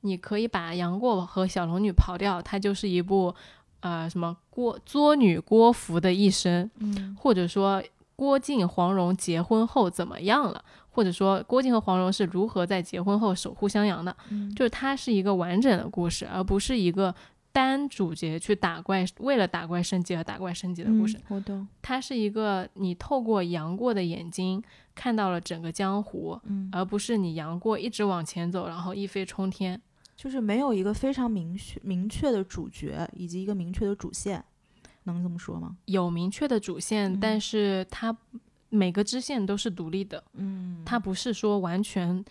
你可以把杨过和小龙女刨掉，它就是一部呃什么郭作女郭芙的一生，嗯，或者说郭靖黄蓉结婚后怎么样了。或者说郭靖和黄蓉是如何在结婚后守护襄阳的，就是它是一个完整的故事，而不是一个单主角去打怪，为了打怪升级而打怪升级的故事。我懂，它是一个你透过杨过的眼睛看到了整个江湖，而不是你杨过一直往前走，然后一飞冲天。就是没有一个非常明确明确的主角以及一个明确的主线，能这么说吗？有明确的主线，但是它。每个支线都是独立的，嗯，它不是说完全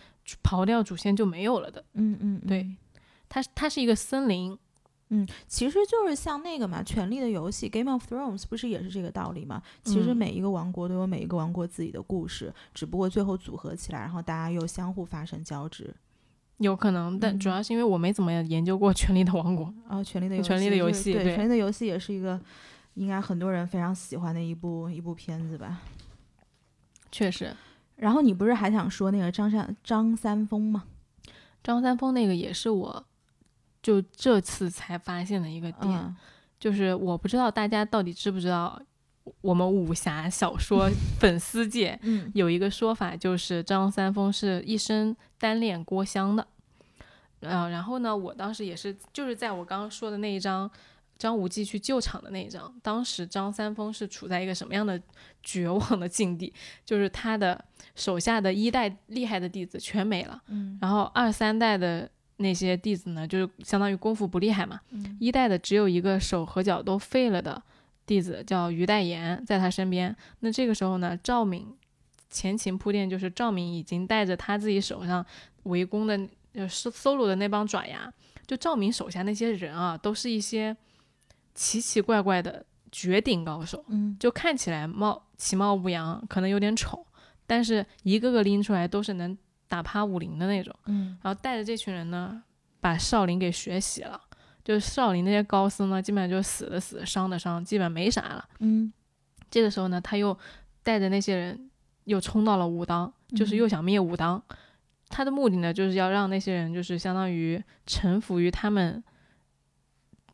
刨掉主线就没有了的，嗯嗯，对，它它是一个森林，嗯，其实就是像那个嘛，《权力的游戏》（Game of Thrones） 不是也是这个道理吗？其实每一个王国都有每一个王国自己的故事，只不过最后组合起来，然后大家又相互发生交织，有可能，但主要是因为我没怎么研究过《权力的王国》啊，《权力的权力的游戏》对，《权力的游戏》也是一个应该很多人非常喜欢的一部一部片子吧。确实，然后你不是还想说那个张三张三丰吗？张三丰那个也是我，就这次才发现的一个点，就是我不知道大家到底知不知道，我们武侠小说 <laughs> 粉丝界有一个说法，就是张三丰是一生单恋郭襄的。嗯，然后呢，我当时也是，就是在我刚刚说的那一章。张无忌去救场的那一章，当时张三丰是处在一个什么样的绝望的境地？就是他的手下的一代厉害的弟子全没了，嗯，然后二三代的那些弟子呢，就是相当于功夫不厉害嘛，嗯，一代的只有一个手和脚都废了的弟子叫于代言，在他身边。那这个时候呢，赵敏前情铺垫就是赵敏已经带着他自己手上围攻的呃 solo 的那帮爪牙，就赵敏手下那些人啊，都是一些。奇奇怪怪的绝顶高手，嗯，就看起来貌其貌不扬，可能有点丑，但是一个个拎出来都是能打趴武林的那种，嗯，然后带着这群人呢，把少林给学习了，就是少林那些高僧呢，基本上就死的死，伤的伤，基本没啥了，嗯，这个时候呢，他又带着那些人又冲到了武当，就是又想灭武当，他的目的呢，就是要让那些人就是相当于臣服于他们。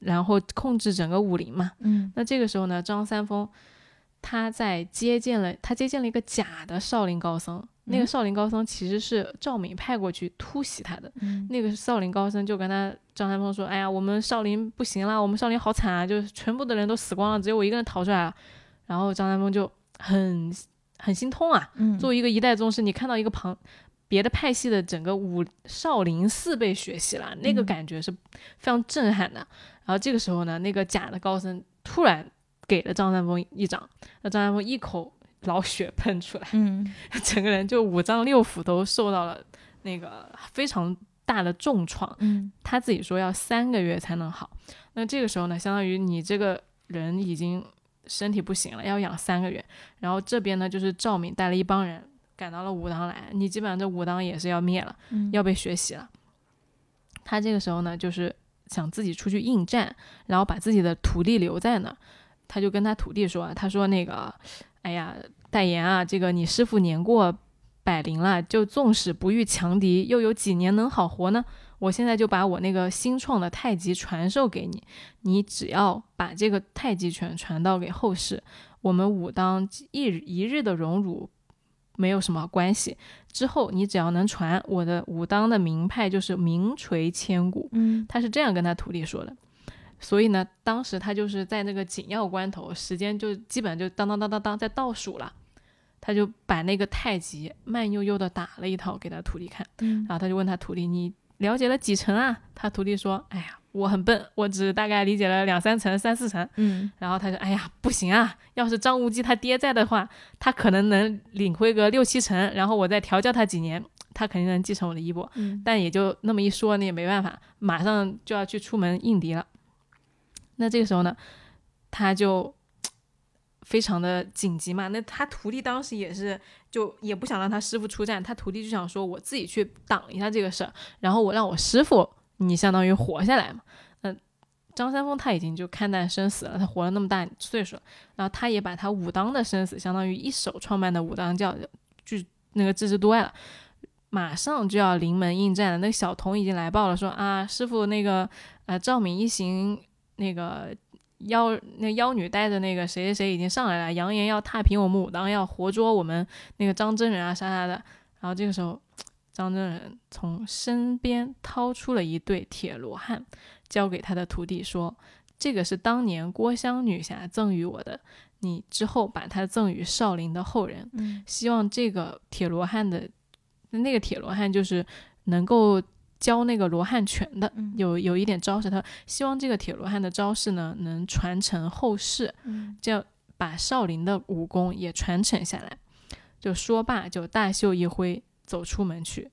然后控制整个武林嘛，嗯，那这个时候呢，张三丰他在接见了，他接见了一个假的少林高僧，那个少林高僧其实是赵敏派过去突袭他的，那个少林高僧就跟他张三丰说：“哎呀，我们少林不行啦，我们少林好惨啊，就是全部的人都死光了，只有我一个人逃出来了。”然后张三丰就很很心痛啊，作为一个一代宗师，你看到一个旁。别的派系的整个武少林寺被血洗了，那个感觉是非常震撼的。然后这个时候呢，那个假的高僧突然给了张三丰一掌，那张三丰一口老血喷出来，嗯，<laughs> 整个人就五脏六腑都受到了那个非常大的重创。嗯，他自己说要三个月才能好。那这个时候呢，相当于你这个人已经身体不行了，要养三个月。然后这边呢，就是赵敏带了一帮人。赶到了武当来，你基本上这武当也是要灭了，要被血洗了。他这个时候呢，就是想自己出去应战，然后把自己的徒弟留在那儿。他就跟他徒弟说：“他说那个，哎呀，代言啊，这个你师傅年过百龄了，就纵使不遇强敌，又有几年能好活呢？我现在就把我那个新创的太极传授给你，你只要把这个太极拳传到给后世，我们武当一一日的荣辱。”没有什么关系。之后你只要能传我的武当的名派，就是名垂千古。嗯，他是这样跟他徒弟说的。所以呢，当时他就是在那个紧要关头，时间就基本就当当当当当在倒数了。他就把那个太极慢悠悠的打了一套给他徒弟看，嗯然后他就问他徒弟：“你了解了几成啊？”他徒弟说：“哎呀，我很笨，我只大概理解了两三层、三四层。”嗯然后他说：“哎呀，不行啊！要是张无忌他爹在的话，他可能能领会个六七成，然后我再调教他几年，他肯定能继承我的衣钵。嗯但也就那么一说，那也没办法，马上就要去出门应敌了。那这个时候呢，他就非常的紧急嘛。那他徒弟当时也是，就也不想让他师傅出战，他徒弟就想说，我自己去挡一下这个事儿，然后我让我师傅你相当于活下来嘛。那张三丰他已经就看淡生死了，他活了那么大岁数，然后他也把他武当的生死，相当于一手创办的武当教，就那个置之度外了。马上就要临门应战了，那个小童已经来报了说，啊，师傅那个呃赵敏一行那个妖那妖女带着那个谁谁谁已经上来了，扬言要踏平我们武当，要活捉我们那个张真人啊啥啥的。然后这个时候，张真人从身边掏出了一对铁罗汉，交给他的徒弟说：“这个是当年郭襄女侠赠予我的，你之后把它赠予少林的后人。嗯希望这个铁罗汉的那个铁罗汉就是能够教那个罗汉拳的，嗯有有一点招式，他希望这个铁罗汉的招式呢能传承后世，嗯这样把少林的武功也传承下来。就说罢，就大袖一挥，走出门去。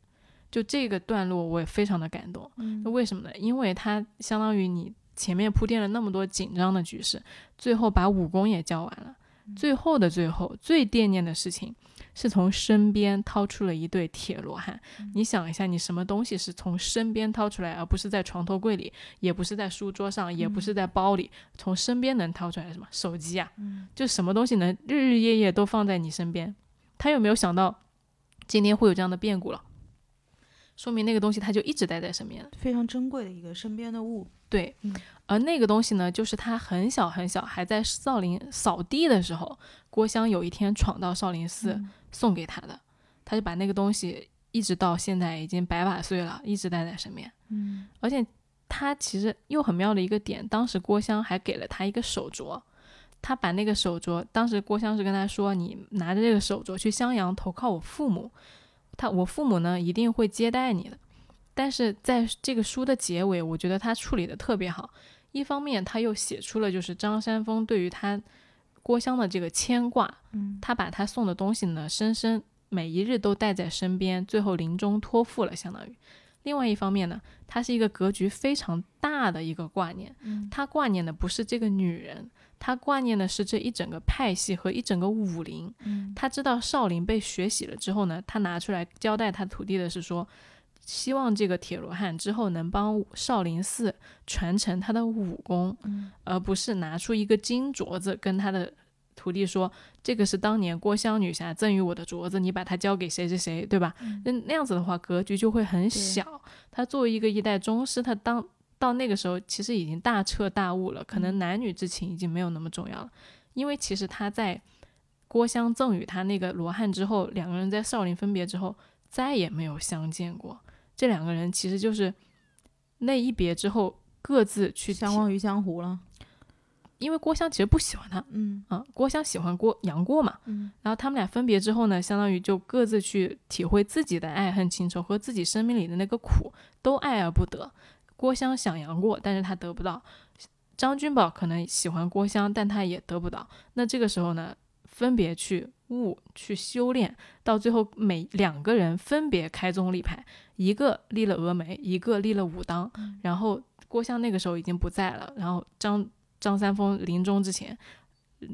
就这个段落，我也非常的感动。嗯那为什么呢？因为它相当于你前面铺垫了那么多紧张的局势，最后把武功也教完了。最后的最后，最惦念的事情是从身边掏出了一对铁罗汉。你想一下，你什么东西是从身边掏出来，而不是在床头柜里，也不是在书桌上，也不是在包里，从身边能掏出来什么？手机啊，就什么东西能日日夜夜都放在你身边？他有没有想到今天会有这样的变故了？说明那个东西它就一直待在身边。非常珍贵的一个身边的物。对嗯，而那个东西呢，就是他很小很小，还在少林扫地的时候，郭襄有一天闯到少林寺嗯送给他的，他就把那个东西一直到现在已经百把岁了，一直带在身边。嗯而且他其实又很妙的一个点，当时郭襄还给了他一个手镯，他把那个手镯，当时郭襄是跟他说，你拿着这个手镯去襄阳投靠我父母，他我父母呢一定会接待你的。但是在这个书的结尾，我觉得他处理的特别好。一方面，他又写出了就是张三丰对于他郭襄的这个牵挂，嗯他把他送的东西呢，深深每一日都带在身边，最后临终托付了，相当于。另外一方面呢，他是一个格局非常大的一个挂念，嗯他挂念的不是这个女人，他挂念的是这一整个派系和一整个武林。嗯他知道少林被血洗了之后呢，他拿出来交代他徒弟的是说，希望这个铁罗汉之后能帮少林寺传承他的武功，嗯而不是拿出一个金镯子跟他的徒弟说，这个是当年郭襄女侠赠予我的镯子，你把它交给谁谁谁，对吧？那、那样子的话，格局就会很小。他作为一个一代宗师，他当到那个时候其实已经大彻大悟了，可能男女之情已经没有那么重要了，因为其实他在郭襄赠予他那个罗汉之后，两个人在少林分别之后再也没有相见过。这两个人其实就是那一别之后各自去相忘于江湖了。因为郭襄其实不喜欢他嗯啊，郭襄喜欢郭杨过嘛，嗯然后他们俩分别之后呢，相当于就各自去体会自己的爱恨情仇和自己生命里的那个苦，都爱而不得。郭襄想杨过，但是他得不到；张君宝可能喜欢郭襄，但他也得不到。那这个时候呢，分别去悟、去修炼，到最后每两个人分别开宗立派，一个立了峨眉，一个立了武当。然后郭襄那个时候已经不在了，然后张张三丰临终之前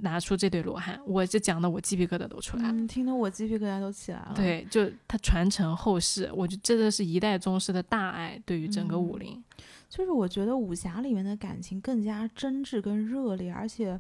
拿出这对罗汉，我这讲的我鸡皮疙瘩都出来了。嗯，听得我鸡皮疙瘩都起来了。，对，就他传承后世，我觉得这个是一代宗师的大爱，对于整个武林。就是我觉得武侠里面的感情更加真挚跟热烈，而且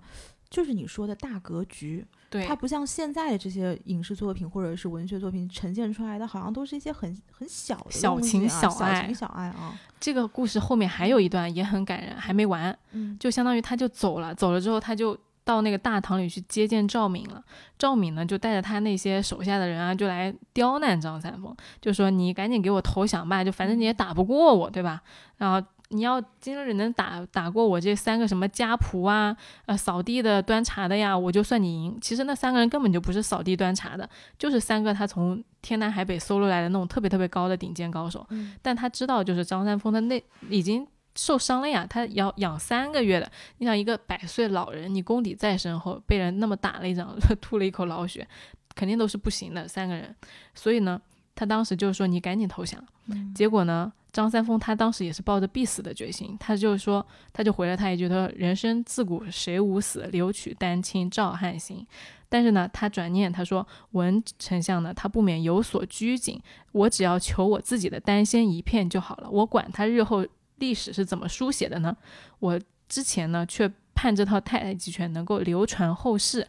就是你说的大格局，对它，不像现在的这些影视作品或者是文学作品呈现出来的，好像都是一些很很小的小情小爱小爱情小爱啊。这个故事后面还有一段也很感人，还没完，嗯就相当于他就走了，走了之后他就。到那个大堂里去接见赵敏了，赵敏呢就带着他那些手下的人啊，就来刁难张三丰，就说你赶紧给我投降吧，就反正你也打不过我，对吧？然后你要经理能打打过我这三个什么家仆啊，呃，扫地的、端茶的呀，我就算你赢。其实那三个人根本就不是扫地端茶的，就是三个他从天南海北搜罗来的那种特别特别高的顶尖高手。但他知道，就是张三丰他那已经受伤了呀，他要养三个月的。你想一个百岁老人，你功底再深厚，被人那么打了一掌，<laughs> 吐了一口老血，肯定都是不行的。三个人，所以呢，他当时就是说你赶紧投降。结果呢？张三丰他当时也是抱着必死的决心，他就说，他就回了他一句，他说：“人生自古谁无死，留取丹青照汗青。”但是呢，他转念他说：“文丞相呢，他不免有所拘谨，我只要求我自己的丹仙一片就好了，我管他日后历史是怎么书写的呢？我之前呢，却盼这套太极拳能够流传后世。”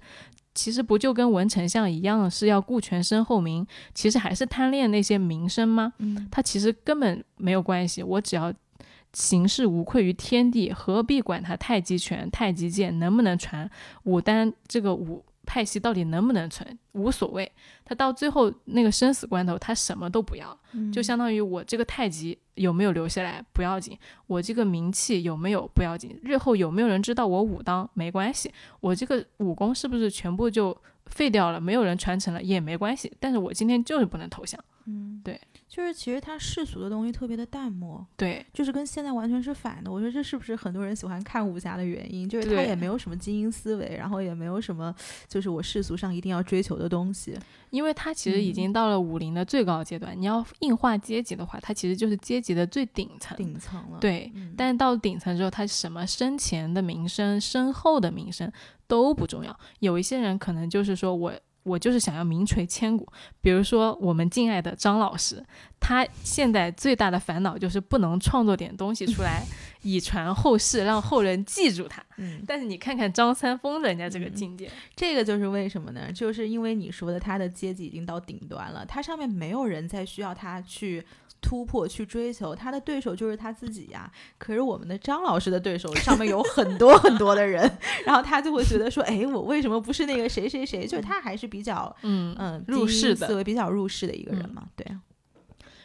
其实不就跟文丞相一样，是要顾全身后名，其实还是贪恋那些名声吗？嗯，他其实根本没有关系，我只要行事无愧于天地，何必管他太极拳、太极剑能不能传？武丹这个武。派系到底能不能存无所谓，他到最后那个生死关头，他什么都不要，就相当于我这个太极有没有留下来不要紧，我这个名气有没有不要紧，日后有没有人知道我武当没关系，我这个武功是不是全部就废掉了，没有人传承了也没关系，但是我今天就是不能投降。嗯，对。就是其实他世俗的东西特别的淡漠，对，就是跟现在完全是反的。我觉得这是不是很多人喜欢看武侠的原因？就是他也没有什么精英思维，然后也没有什么就是我世俗上一定要追求的东西。因为他其实已经到了武林的最高阶段，你要硬化阶级的话，他其实就是阶级的最顶层，顶层了。对，但是到顶层之后，他什么生前的名声、身后的名声都不重要。有一些人可能就是说我。我就是想要名垂千古，比如说我们敬爱的张老师，他现在最大的烦恼就是不能创作点东西出来，<laughs> 以传后世，让后人记住他。嗯，但是你看看张三丰人家这个境界，这个就是为什么呢？就是因为你说的他的阶级已经到顶端了，他上面没有人再需要他去。突破去追求他的对手就是他自己呀。可是我们的张老师的对手上面有很多很多的人，<laughs> 然后他就会觉得说，哎，我为什么不是那个谁谁谁？就是他还是比较嗯嗯入世的思维比较入世的一个人嘛。对。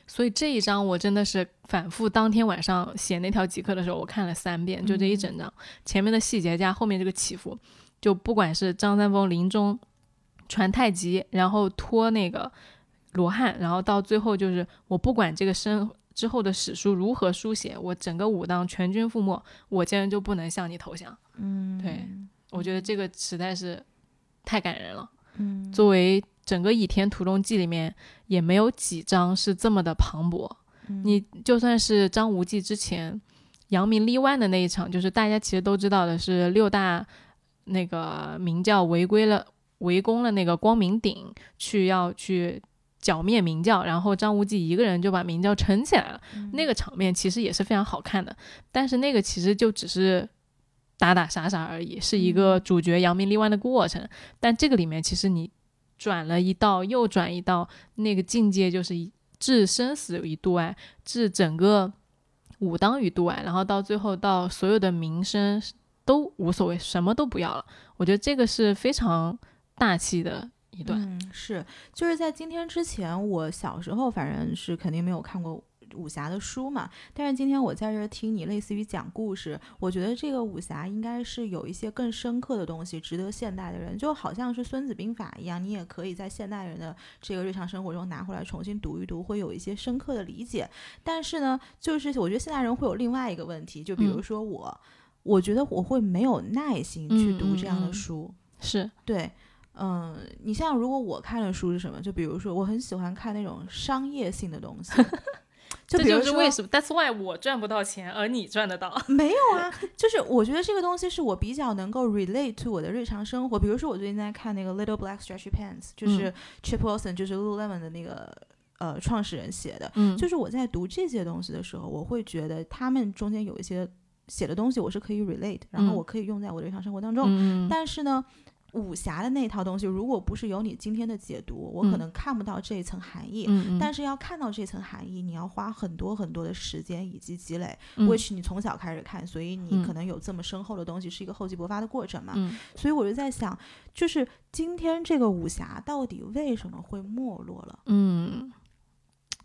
所以这一章我真的是反复，当天晚上写那条即刻的时候，我看了三遍，就这一整章前面的细节加后面这个起伏，就不管是张三丰临终传太极，然后托那个。罗汉，然后到最后就是我不管这个身之后的史书如何书写，我整个武当全军覆没，我竟然就不能向你投降。嗯，对，我觉得这个实在是太感人了。嗯，作为整个《倚天屠龙记》里面也没有几章是这么的磅礴。你就算是张无忌之前扬名立万的那一场，就是大家其实都知道的是六大那个明教违规了围攻了那个光明顶，去要去。剿灭明教，然后张无忌一个人就把明教撑起来了。那个场面其实也是非常好看的，但是那个其实就只是打打杀杀而已，是一个主角扬名立万的过程。但这个里面其实你转了一道又转一道，那个境界就是置生死于度外，置整个武当于度外，然后到最后到所有的名声都无所谓，什么都不要了。我觉得这个是非常大气的。一段嗯是，就是在今天之前，我小时候反正是肯定没有看过武侠的书嘛。但是今天我在这听你类似于讲故事，我觉得这个武侠应该是有一些更深刻的东西，值得现代的人，就好像是《孙子兵法》一样，你也可以在现代人的这个日常生活中拿回来重新读一读，会有一些深刻的理解。但是呢，就是我觉得现代人会有另外一个问题，就比如说我，我觉得我会没有耐心去读这样的书，是对。嗯，你像如果我看的书是什么？就比如说，我很喜欢看那种商业性的东西。<laughs> 就这就是为什么？That's why 我赚不到钱，而你赚得到。没有啊，就是我觉得这个东西是我比较能够 relate to 我的日常生活。比如说，我最近在看那个 Little Black Stretchy Pants，就是 Chip Wilson，就是 Lululemon 的那个呃创始人写的。嗯，就是我在读这些东西的时候，我会觉得他们中间有一些写的东西，我是可以 relate，然后我可以用在我的日常生活当中。嗯，但是呢。武侠的那套东西，如果不是有你今天的解读，我可能看不到这一层含义。嗯但是要看到这层含义，你要花很多很多的时间以及积累。嗯。which 你从小开始看，所以你可能有这么深厚的东西，是一个厚积薄发的过程嘛。嗯。所以我就在想，就是今天这个武侠到底为什么会没落了？嗯。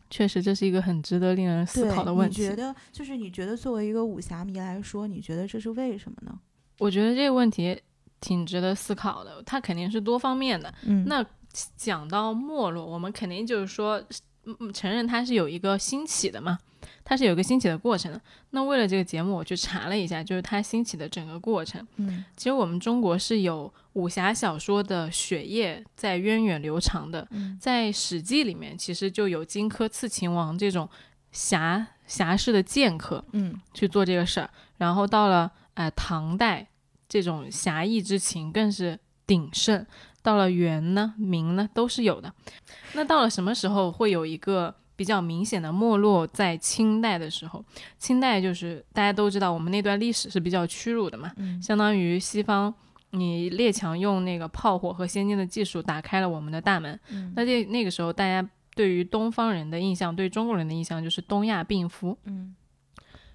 确实，这是一个很值得令人思考的问题。你觉得，就是你觉得作为一个武侠迷来说，你觉得这是为什么呢？我觉得这个问题挺值得思考的，它肯定是多方面的。嗯，那讲到没落，我们肯定就是说，承认它是有一个兴起的嘛。它是有一个兴起的过程的。那为了这个节目，我去查了一下，就是它兴起的整个过程。嗯，其实我们中国是有武侠小说的血液在源远流长的。嗯，在《史记》里面，其实就有荆轲刺秦王这种侠侠士的剑客，嗯，去做这个事儿。然后到了呃唐代，这种侠义之情更是鼎盛。到了元呢、明呢，都是有的。那到了什么时候会有一个？比较明显的没落在清代的时候，清代就是大家都知道，我们那段历史是比较屈辱的嘛，相当于西方你列强用那个炮火和先进的技术打开了我们的大门，那这那个时候大家对于东方人的印象，对中国人的印象就是东亚病夫，嗯，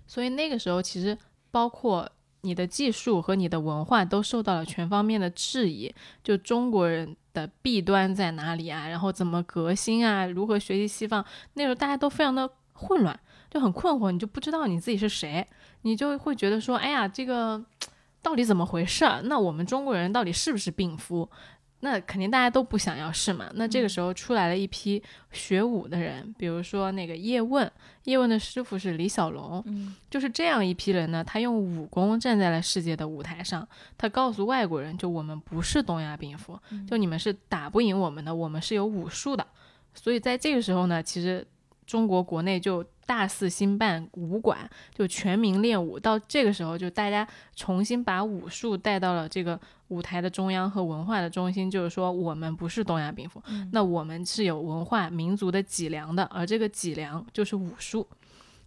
所以那个时候其实包括你的技术和你的文化都受到了全方面的质疑，就中国人。的弊端在哪里啊？然后怎么革新啊？如何学习西方？那时候大家都非常的混乱，就很困惑，你就不知道你自己是谁，你就会觉得说，哎呀，这个 <tsk> 到底怎么回事？那我们中国人到底是不是病夫？那肯定大家都不想要是嘛？那这个时候出来了一批学武的人，比如说那个叶问，叶问的师傅是李小龙，就是这样一批人呢。他用武功站在了世界的舞台上，他告诉外国人，就我们不是东亚病夫，就你们是打不赢我们的，我们是有武术的。所以在这个时候呢，其实中国国内就。大肆兴办武馆，就全民练武。到这个时候，就大家重新把武术带到了这个舞台的中央和文化的中心。就是说，我们不是东亚病夫，那我们是有文化民族的脊梁的，而这个脊梁就是武术。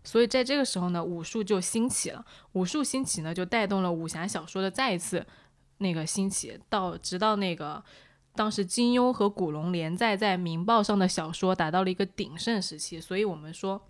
所以在这个时候呢，武术就兴起了。武术兴起呢，就带动了武侠小说的再一次那个兴起。到直到那个当时金庸和古龙连载在《明报》上的小说达到了一个鼎盛时期。所以我们说。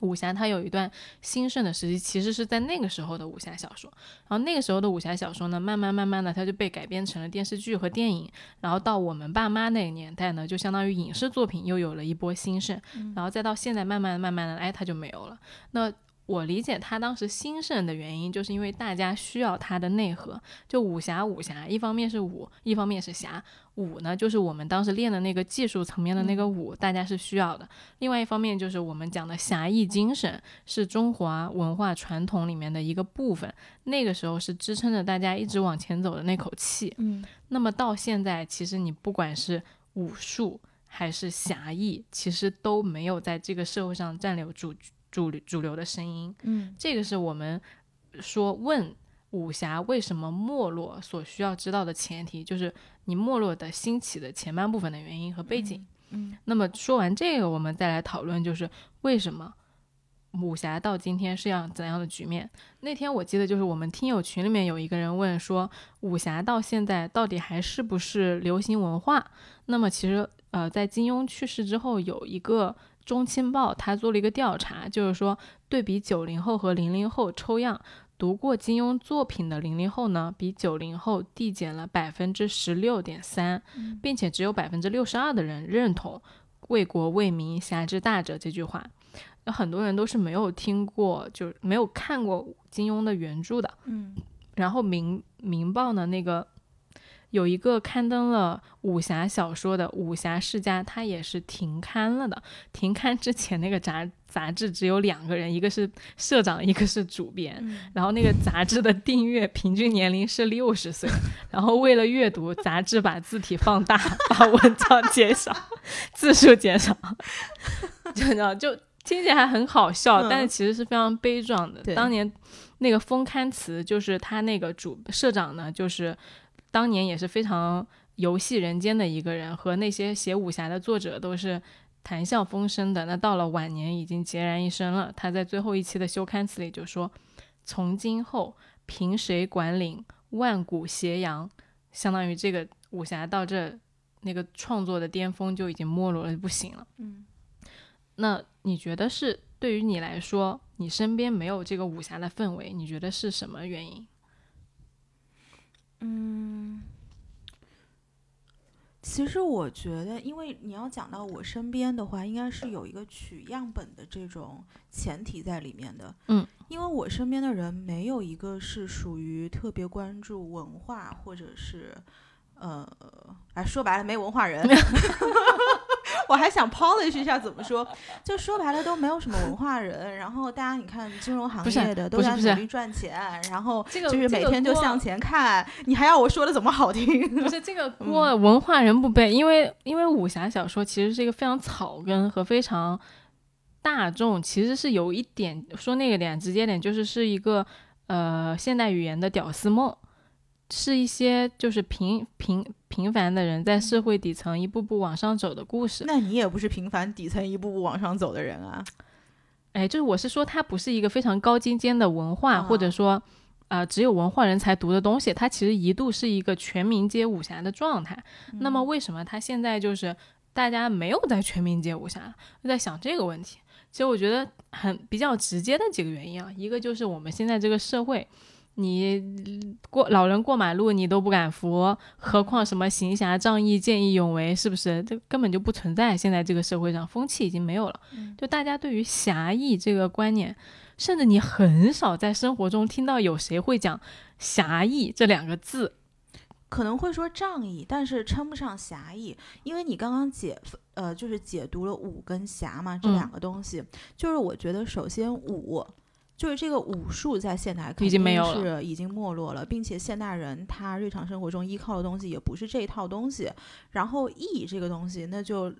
武侠它有一段兴盛的时期，其实是在那个时候的武侠小说。然后那个时候的武侠小说呢，慢慢慢慢的，它就被改编成了电视剧和电影。然后到我们爸妈那个年代呢，就相当于影视作品又有了一波兴盛。然后再到现在，慢慢慢慢的，哎，它就没有了。那我理解他当时兴盛的原因，就是因为大家需要它的内核。就武侠，武侠一方面是武，一方面是侠。武呢，就是我们当时练的那个技术层面的那个武，大家是需要的。另外一方面就是我们讲的侠义精神，是中华文化传统里面的一个部分。那个时候是支撑着大家一直往前走的那口气。嗯。那么到现在，其实你不管是武术还是侠义，其实都没有在这个社会上占有主。主主流的声音，嗯，这个是我们说问武侠为什么没落所需要知道的前提，就是你没落的兴起的前半部分的原因和背景。嗯，那么说完这个，我们再来讨论，就是为什么武侠到今天是样怎样的局面？那天我记得就是我们听友群里面有一个人问说，武侠到现在到底还是不是流行文化？那么其实呃，在金庸去世之后，有一个。中青报他做了一个调查，就是说对比九零后和零零后抽样，读过金庸作品的零零后呢，比九零后递减了百分之十六点三，并且只有百分之六十二的人认同“为国为民，侠之大者”这句话。那很多人都是没有听过，就没有看过金庸的原著的。嗯，然后《明明报》呢，那个。有一个刊登了武侠小说的武侠世家，他也是停刊了的。停刊之前，那个杂杂志只有两个人，一个是社长，一个是主编。然后那个杂志的订阅平均年龄是六十岁。然后为了阅读，杂志把字体放大，<laughs> 把文章减少，字数减少。就你知道，就听起来还很好笑，但是其实是非常悲壮的。当年那个封刊词，就是他那个主社长呢，就是。当年也是非常游戏人间的一个人，和那些写武侠的作者都是谈笑风生的。那到了晚年，已经孑然一身了。他在最后一期的休刊词里就说：“从今后，凭谁管领万古斜阳？”相当于这个武侠到这那个创作的巅峰就已经没落了，不行了。嗯，那你觉得是对于你来说，你身边没有这个武侠的氛围，你觉得是什么原因？嗯。其实我觉得，因为你要讲到我身边的话，应该是有一个取样本的这种前提在里面的。嗯，因为我身边的人没有一个是属于特别关注文化，或者是，呃，哎，说白了没文化人。<laughs> 我还想 polish 一下怎么说，就说白了都没有什么文化人，然后大家你看金融行业的都在努力赚钱，然后就是每天就向前看，你还要我说的怎么好听？不是 <laughs> 这个锅文化人不背，因为因为武侠小说其实是一个非常草根和非常大众，其实是有一点说那个点直接点就是是一个呃现代语言的屌丝梦。是一些就是平平平凡的人在社会底层一步步往上走的故事。那你也不是平凡底层一步步往上走的人啊？哎，就是我是说，它不是一个非常高精尖的文化，或者说，呃，只有文化人才读的东西。它其实一度是一个全民皆武侠的状态。那么为什么它现在就是大家没有在全民皆武侠？就在想这个问题。其实我觉得很比较直接的几个原因啊，一个就是我们现在这个社会。你过老人过马路你都不敢扶，何况什么行侠仗义、见义勇为，是不是？这根本就不存在。现在这个社会上风气已经没有了，就大家对于侠义这个观念，甚至你很少在生活中听到有谁会讲侠义这两个字，可能会说仗义，但是称不上侠义，因为你刚刚解呃就是解读了武跟侠嘛这两个东西，就是我觉得首先武。就是这个武术在现代肯定是已经没落了，并且现代人他日常生活中依靠的东西也不是这一套东西。然后义这个东西，那就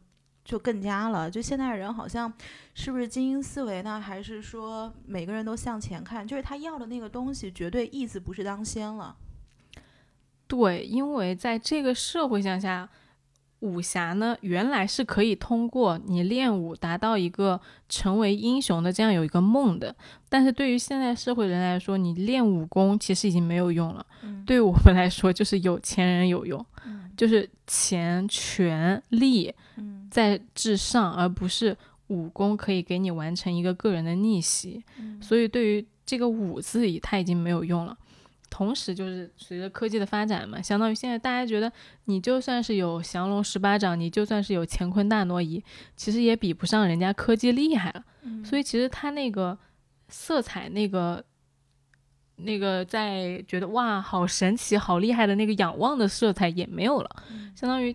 就更加了。就现代人好像是不是精英思维呢？还是说每个人都向前看？就是他要的那个东西，绝对义字不是当先了。对，因为在这个社会向下。武侠呢，原来是可以通过你练武达到一个成为英雄的这样有一个梦的，但是对于现在社会人来说，你练武功其实已经没有用了。对我们来说，就是有钱人有用，就是钱、权、力在至上，而不是武功可以给你完成一个个人的逆袭。所以对于这个武字，它已经没有用了。同时，就是随着科技的发展嘛，相当于现在大家觉得，你就算是有降龙十八掌，你就算是有乾坤大挪移，其实也比不上人家科技厉害了。所以其实他那个色彩，那个那个在觉得哇，好神奇、好厉害的那个仰望的色彩也没有了。相当于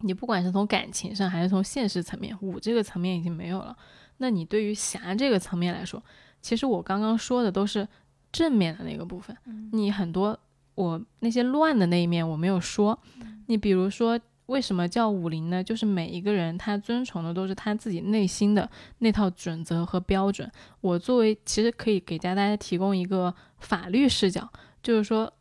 你不管是从感情上，还是从现实层面，武这个层面已经没有了。那你对于侠这个层面来说，其实我刚刚说的都是。正面的那个部分，你很多我那些乱的那一面我没有说。你比如说，为什么叫武林呢？就是每一个人他遵从的都是他自己内心的那套准则和标准。我作为其实可以给大家提供一个法律视角，就是说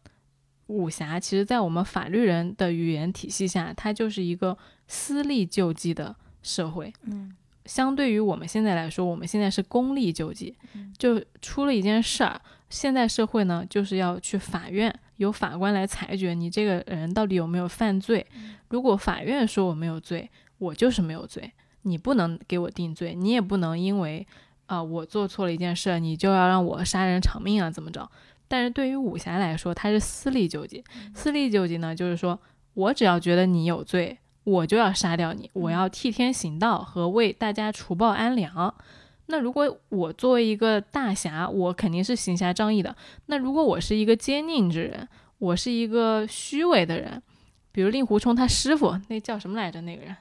武侠其实在我们法律人的语言体系下，它就是一个私利救济的社会。嗯。相对于我们现在来说，我们现在是公利救济，就出了一件事儿，现在社会呢就是要去法院，由法官来裁决你这个人到底有没有犯罪。如果法院说我没有罪，我就是没有罪，你不能给我定罪，你也不能因为啊我做错了一件事，你就要让我杀人偿命啊怎么着？但是对于武侠来说，它是私利救济，私利救济呢就是说我只要觉得你有罪。我就要杀掉你，我要替天行道和为大家除暴安良。那如果我作为一个大侠，我肯定是行侠仗义的。那如果我是一个奸佞之人，我是一个虚伪的人，比如令狐冲他师傅那叫什么来着？那个人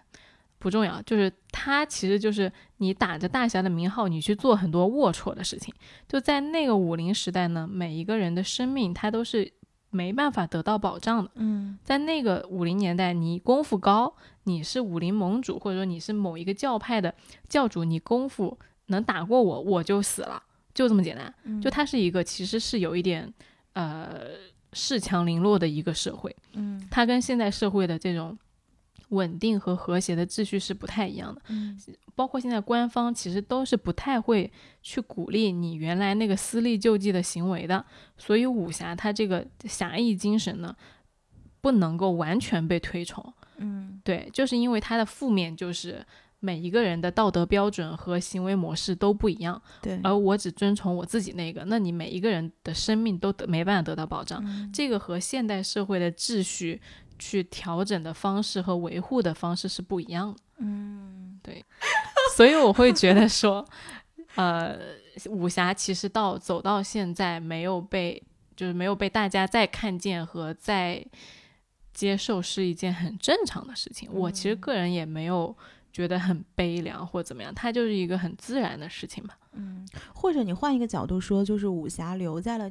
不重要，就是他其实就是你打着大侠的名号，你去做很多龌龊的事情。就在那个武林时代呢，每一个人的生命他都是。没办法得到保障的。嗯，在那个武林年代，你功夫高，你是武林盟主，或者说你是某一个教派的教主，你功夫能打过我，我就死了，就这么简单。就它是一个其实是有一点呃恃强凌弱的一个社会。嗯，它跟现在社会的这种。稳定和和谐的秩序是不太一样的，嗯，包括现在官方其实都是不太会去鼓励你原来那个私利救济的行为的，所以武侠它这个侠义精神呢，不能够完全被推崇，嗯，对，就是因为它的负面就是每一个人的道德标准和行为模式都不一样，对，而我只遵从我自己那个，那你每一个人的生命都得没办法得到保障，这个和现代社会的秩序。去调整的方式和维护的方式是不一样的。嗯，对，所以我会觉得说，<laughs> 呃，武侠其实到走到现在没有被，就是没有被大家再看见和再接受，是一件很正常的事情。我其实个人也没有觉得很悲凉或怎么样，它就是一个很自然的事情嘛。嗯，或者你换一个角度说，就是武侠留在了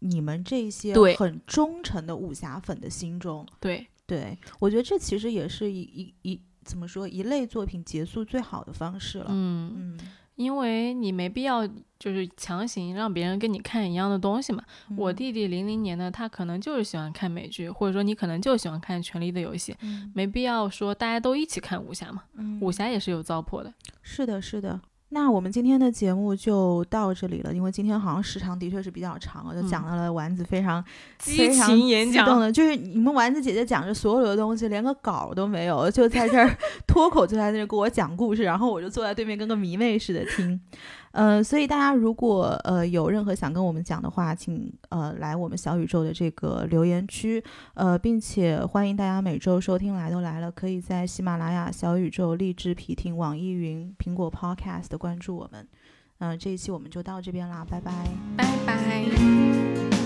你们这些很忠诚的武侠粉的心中。对，对，我觉得这其实也是一一一怎么说一类作品结束最好的方式了。嗯，嗯，因为你没必要就是强行让别人跟你看一样的东西嘛。我嗯弟弟零零年的，他可能就是喜欢看美剧，或者说你可能就喜欢看《权力的游戏》，嗯没必要说大家都一起看武侠嘛。嗯武侠也是有糟粕的。是的，是的。那我们今天的节目就到这里了，因为今天好像时长的确是比较长，就讲到了丸子非常、激情演讲激动的，就是你们丸子姐姐讲着所有的东西，连个稿都没有，就在这儿 <laughs> 脱口就在那儿给我讲故事，然后我就坐在对面跟个迷妹似的听。呃，所以大家如果呃有任何想跟我们讲的话，请呃来我们小宇宙的这个留言区，呃，并且欢迎大家每周收听《来都来了》，可以在喜马拉雅、小宇宙、荔枝、皮听、网易云、苹果 Podcast 关注我们。嗯、这一期我们就到这边啦，拜拜。拜拜。